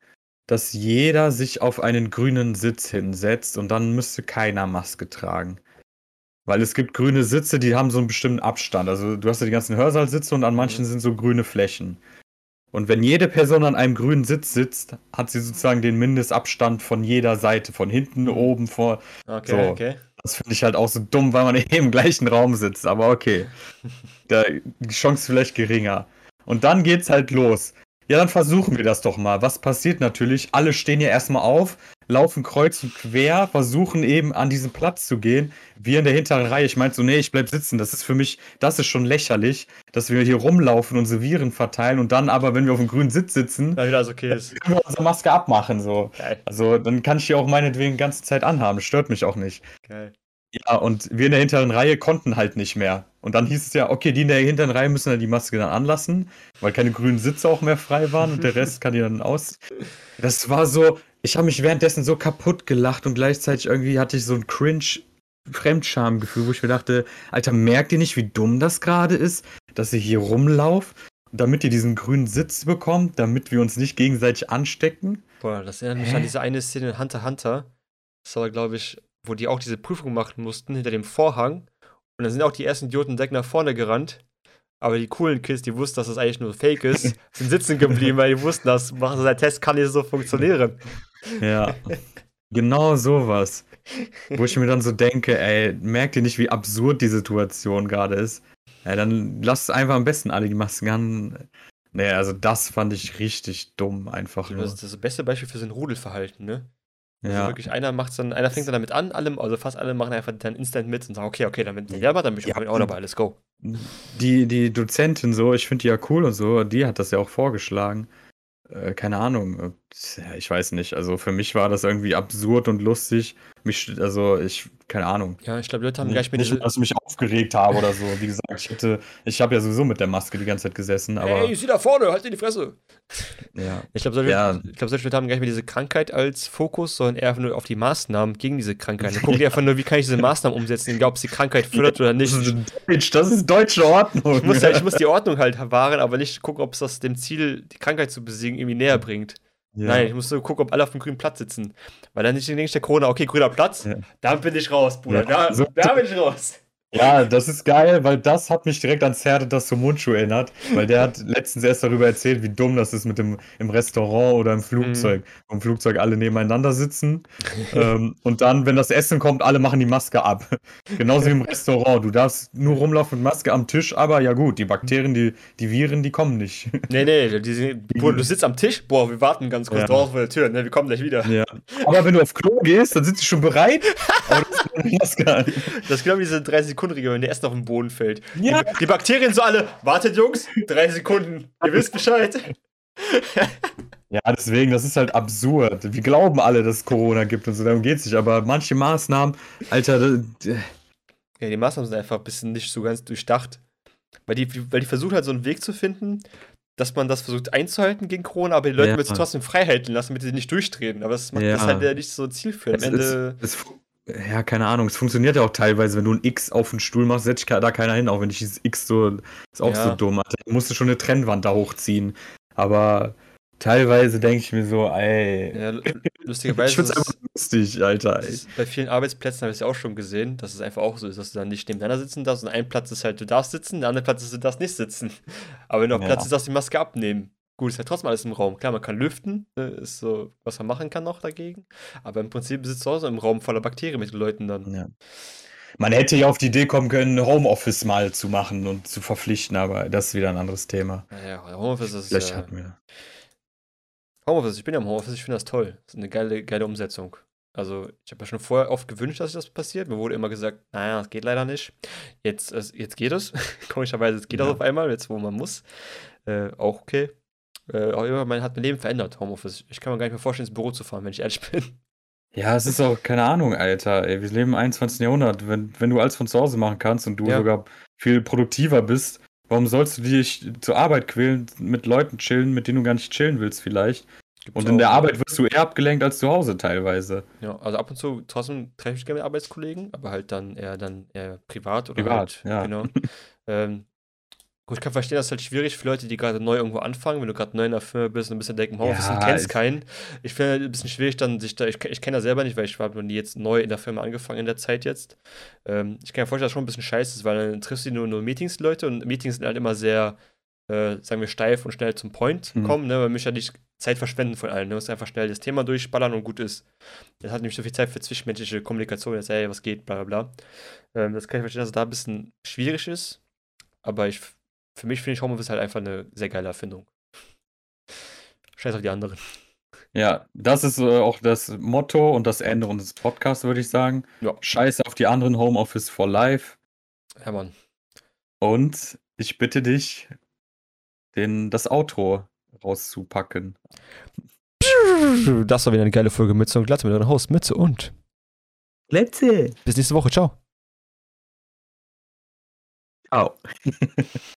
dass jeder sich auf einen grünen Sitz hinsetzt und dann müsste keiner Maske tragen. Weil es gibt grüne Sitze, die haben so einen bestimmten Abstand. Also du hast ja die ganzen Hörsaalsitze und an manchen sind so grüne Flächen. Und wenn jede Person an einem grünen Sitz sitzt, hat sie sozusagen den Mindestabstand von jeder Seite, von hinten, oben, vor. Okay, so. okay. Das finde ich halt auch so dumm, weil man eh im gleichen Raum sitzt. Aber okay. Da, die Chance ist vielleicht geringer. Und dann geht's halt los. Ja, dann versuchen wir das doch mal. Was passiert natürlich? Alle stehen ja erstmal auf, laufen kreuz und quer, versuchen eben an diesen Platz zu gehen. Wir in der hinteren Reihe, ich meinte so, nee, ich bleib sitzen. Das ist für mich, das ist schon lächerlich, dass wir hier rumlaufen, unsere Viren verteilen und dann aber, wenn wir auf dem grünen Sitz sitzen, Na, wieder okay ist. können wir unsere Maske abmachen. So. Geil, Also dann kann ich die auch meinetwegen die ganze Zeit anhaben. Stört mich auch nicht. geil. Ja, und wir in der hinteren Reihe konnten halt nicht mehr. Und dann hieß es ja, okay, die in der hinteren Reihe müssen dann die Maske dann anlassen, weil keine grünen Sitze auch mehr frei waren und der Rest kann die dann aus. Das war so, ich habe mich währenddessen so kaputt gelacht und gleichzeitig irgendwie hatte ich so ein cringe Fremdschamgefühl, wo ich mir dachte, Alter, merkt ihr nicht, wie dumm das gerade ist, dass ihr hier rumlauft, damit ihr diesen grünen Sitz bekommt, damit wir uns nicht gegenseitig anstecken? Boah, das erinnert mich Hä? an diese eine Szene in Hunter Hunter. Das war, glaube ich, wo die auch diese Prüfung machen mussten hinter dem Vorhang. Und dann sind auch die ersten Idioten direkt nach vorne gerannt. Aber die coolen Kids, die wussten, dass das eigentlich nur Fake ist, sind sitzen geblieben, weil die wussten, dass machen einen Test, kann nicht so funktionieren. Ja, genau sowas. Wo ich mir dann so denke, ey, merkt ihr nicht, wie absurd die Situation gerade ist? Ja, dann lasst einfach am besten alle die Masken an. Nee, also das fand ich richtig dumm, einfach nur. Das ist das beste Beispiel für so ein Rudelverhalten, ne? Also Ja. wirklich, einer macht's dann, einer fängt dann damit an, alle, also fast alle machen einfach dann instant mit und sagen, okay, okay, der macht, dann bin ich Ja. auch dabei, let's go. Die, die Dozentin so, ich finde die ja cool und so, die hat das ja auch vorgeschlagen. Äh, keine Ahnung. Ja, Ich weiß nicht. Also für mich war das irgendwie absurd und lustig. Mich, also ich, keine Ahnung. Ja, ich glaube, Leute haben gleich mit nicht, dass ich mich aufgeregt habe oder so. Wie gesagt, ich hätte, ich habe ja sowieso mit der Maske die ganze Zeit gesessen, aber Ey, sie da vorne, halt dir die Fresse. ja. Ich glaube, solche, Ja. ich glaub, solche Leute haben gar nicht mehr diese Krankheit als Fokus, sondern eher einfach nur auf die Maßnahmen gegen diese Krankheit. Dann gucken die einfach nur, wie kann ich diese Maßnahmen umsetzen, egal ob es die Krankheit fördert oder nicht. Das Ich ist, Deutsch, das ist deutsche Ordnung. muss, ja, ich muss die Ordnung halt wahren, aber nicht gucken, ob es das dem Ziel, die Krankheit zu besiegen, irgendwie näher bringt. Ja. Nein, ich muss nur gucken, ob alle auf dem grünen Platz sitzen. Weil dann nicht denke ich der Corona, okay, grüner Platz, Ja. dann bin ich raus, Bruder. Ja, Da, so- da bin ich raus. Ja, das ist geil, weil das hat mich direkt an Zerde das zum Mundschuh erinnert, weil der hat letztens erst darüber erzählt, wie dumm das ist mit dem im Restaurant oder im Flugzeug. Im Flugzeug alle nebeneinander sitzen ähm, und dann, wenn das Essen kommt, alle machen die Maske ab. Genauso wie im Restaurant. Du darfst nur rumlaufen mit Maske am Tisch, aber ja gut, die Bakterien, die, die Viren, die kommen nicht. Nee, nee, die, sind- Bruder, du sitzt am Tisch, boah, wir warten ganz kurz Ja. draußen vor der Tür, ne, wir kommen gleich wieder. Ja. Aber wenn du auf Klo gehst, dann sind sie schon bereit, aber du hast Maske an. Das ist genau wie diese 30-Sekunden-Regel, wenn der Essen auf den Boden fällt. Ja. Die, die Bakterien so alle, wartet Jungs, drei Sekunden, ihr wisst Bescheid. Ja, deswegen, das ist halt absurd. Wir glauben alle, dass es Corona gibt und so, darum geht's nicht. Aber manche Maßnahmen, Alter, das- Ja, die Maßnahmen sind einfach ein bisschen nicht so ganz durchdacht. Weil die, weil die versuchen halt so einen Weg zu finden, dass man das versucht einzuhalten gegen Corona, aber die Leute Ja. du trotzdem frei halten lassen, damit sie nicht durchdrehen. Aber das macht Ja. das halt ja nicht so zielführend. Am es Ende. es, fu- ja, keine Ahnung, es funktioniert ja auch teilweise, wenn du ein X auf den Stuhl machst, setzt da keiner hin, auch wenn ich dieses X so, ist auch Ja. so dumm. Alter. Da musst du schon eine Trennwand da hochziehen. Aber teilweise denke ich mir so, ey, ja, lu- lustigerweise ich find's einfach lustig, Alter. Ey. bei vielen Arbeitsplätzen habe ich es ja auch schon gesehen, dass es einfach auch so ist, dass du dann nicht nebeneinander sitzen darfst und ein Platz ist halt, du darfst sitzen, der andere Platz ist, du darfst nicht sitzen. Aber wenn du auf Ja. Platz ist, darfst du die Maske abnehmen. Gut, ist ja trotzdem alles im Raum. Klar, man kann lüften, ne, ist so, was man machen kann noch dagegen. Aber im Prinzip sitzt du auch so im Raum voller Bakterien mit den Leuten dann. Ja. Man hätte ja auf die Idee kommen können, Homeoffice mal zu machen und zu verpflichten, aber das ist wieder ein anderes Thema. Naja, Homeoffice ist Vielleicht ja. hatten wir. Homeoffice, ich bin ja im Homeoffice, ich finde das toll. Das ist eine geile, geile Umsetzung. Also, ich habe ja schon vorher oft gewünscht, dass das passiert. Mir wurde immer gesagt, naja, das geht leider nicht. Jetzt, jetzt geht es. Komischerweise, jetzt geht das Ja. auf einmal, jetzt wo man muss. Äh, auch okay. Äh, auch immer, man hat mein Leben verändert, Homeoffice. Ich kann mir gar nicht mehr vorstellen, ins Büro zu fahren, wenn ich ehrlich bin. Ja, es ist auch, keine Ahnung, Alter. Ey, wir leben im 21. Jahrhundert. Wenn, wenn du alles von zu Hause machen kannst und du Ja. sogar viel produktiver bist, warum sollst du dich zur Arbeit quälen, mit Leuten chillen, mit denen du gar nicht chillen willst vielleicht? Gibt's Und in der Arbeit wirst du eher abgelenkt als zu Hause teilweise. Ja, also ab und zu trotzdem treffe ich gerne mit Arbeitskollegen, aber halt dann eher dann eher privat oder Privat, halt, ja. genau. ähm, gut, ich kann verstehen, das ist halt schwierig für Leute, die gerade neu irgendwo anfangen, wenn du gerade neu in der Firma bist und ein bisschen denken, Homeoffice Ja, und kennst keinen. Ich finde halt ein bisschen schwierig dann sich da, ich, ich kenne das selber nicht, weil ich habe noch nie jetzt neu in der Firma angefangen in der Zeit jetzt. Ähm, ich kann mir vorstellen, dass das schon ein bisschen scheiße ist, weil dann triffst du nur, nur Meetings-Leute und Meetings sind halt immer sehr, äh, sagen wir, steif und schnell zum Point Mhm. kommen, ne? Man möchte ja nicht Zeit verschwenden von allen. Ne? Du musst einfach schnell das Thema durchballern und gut ist. Das hat nämlich so viel Zeit für zwischenmenschliche Kommunikation, jetzt, ey, was geht, bla bla bla. Ähm, das kann ich verstehen, dass es da ein bisschen schwierig ist. Aber ich, für mich finde ich Homeoffice halt einfach eine sehr geile Erfindung. Scheiß auf die anderen. Ja, das ist äh, auch das Motto und das Ende unseres Podcasts, würde ich sagen. Ja. Scheiße auf die anderen, Homeoffice for life. Ja, Mann. Und ich bitte dich, den, das Outro rauszupacken. Das war wieder eine geile Folge Mütze und Glatze mit eurem Host Mütze und Let's bis nächste Woche. Ciao. Ciao.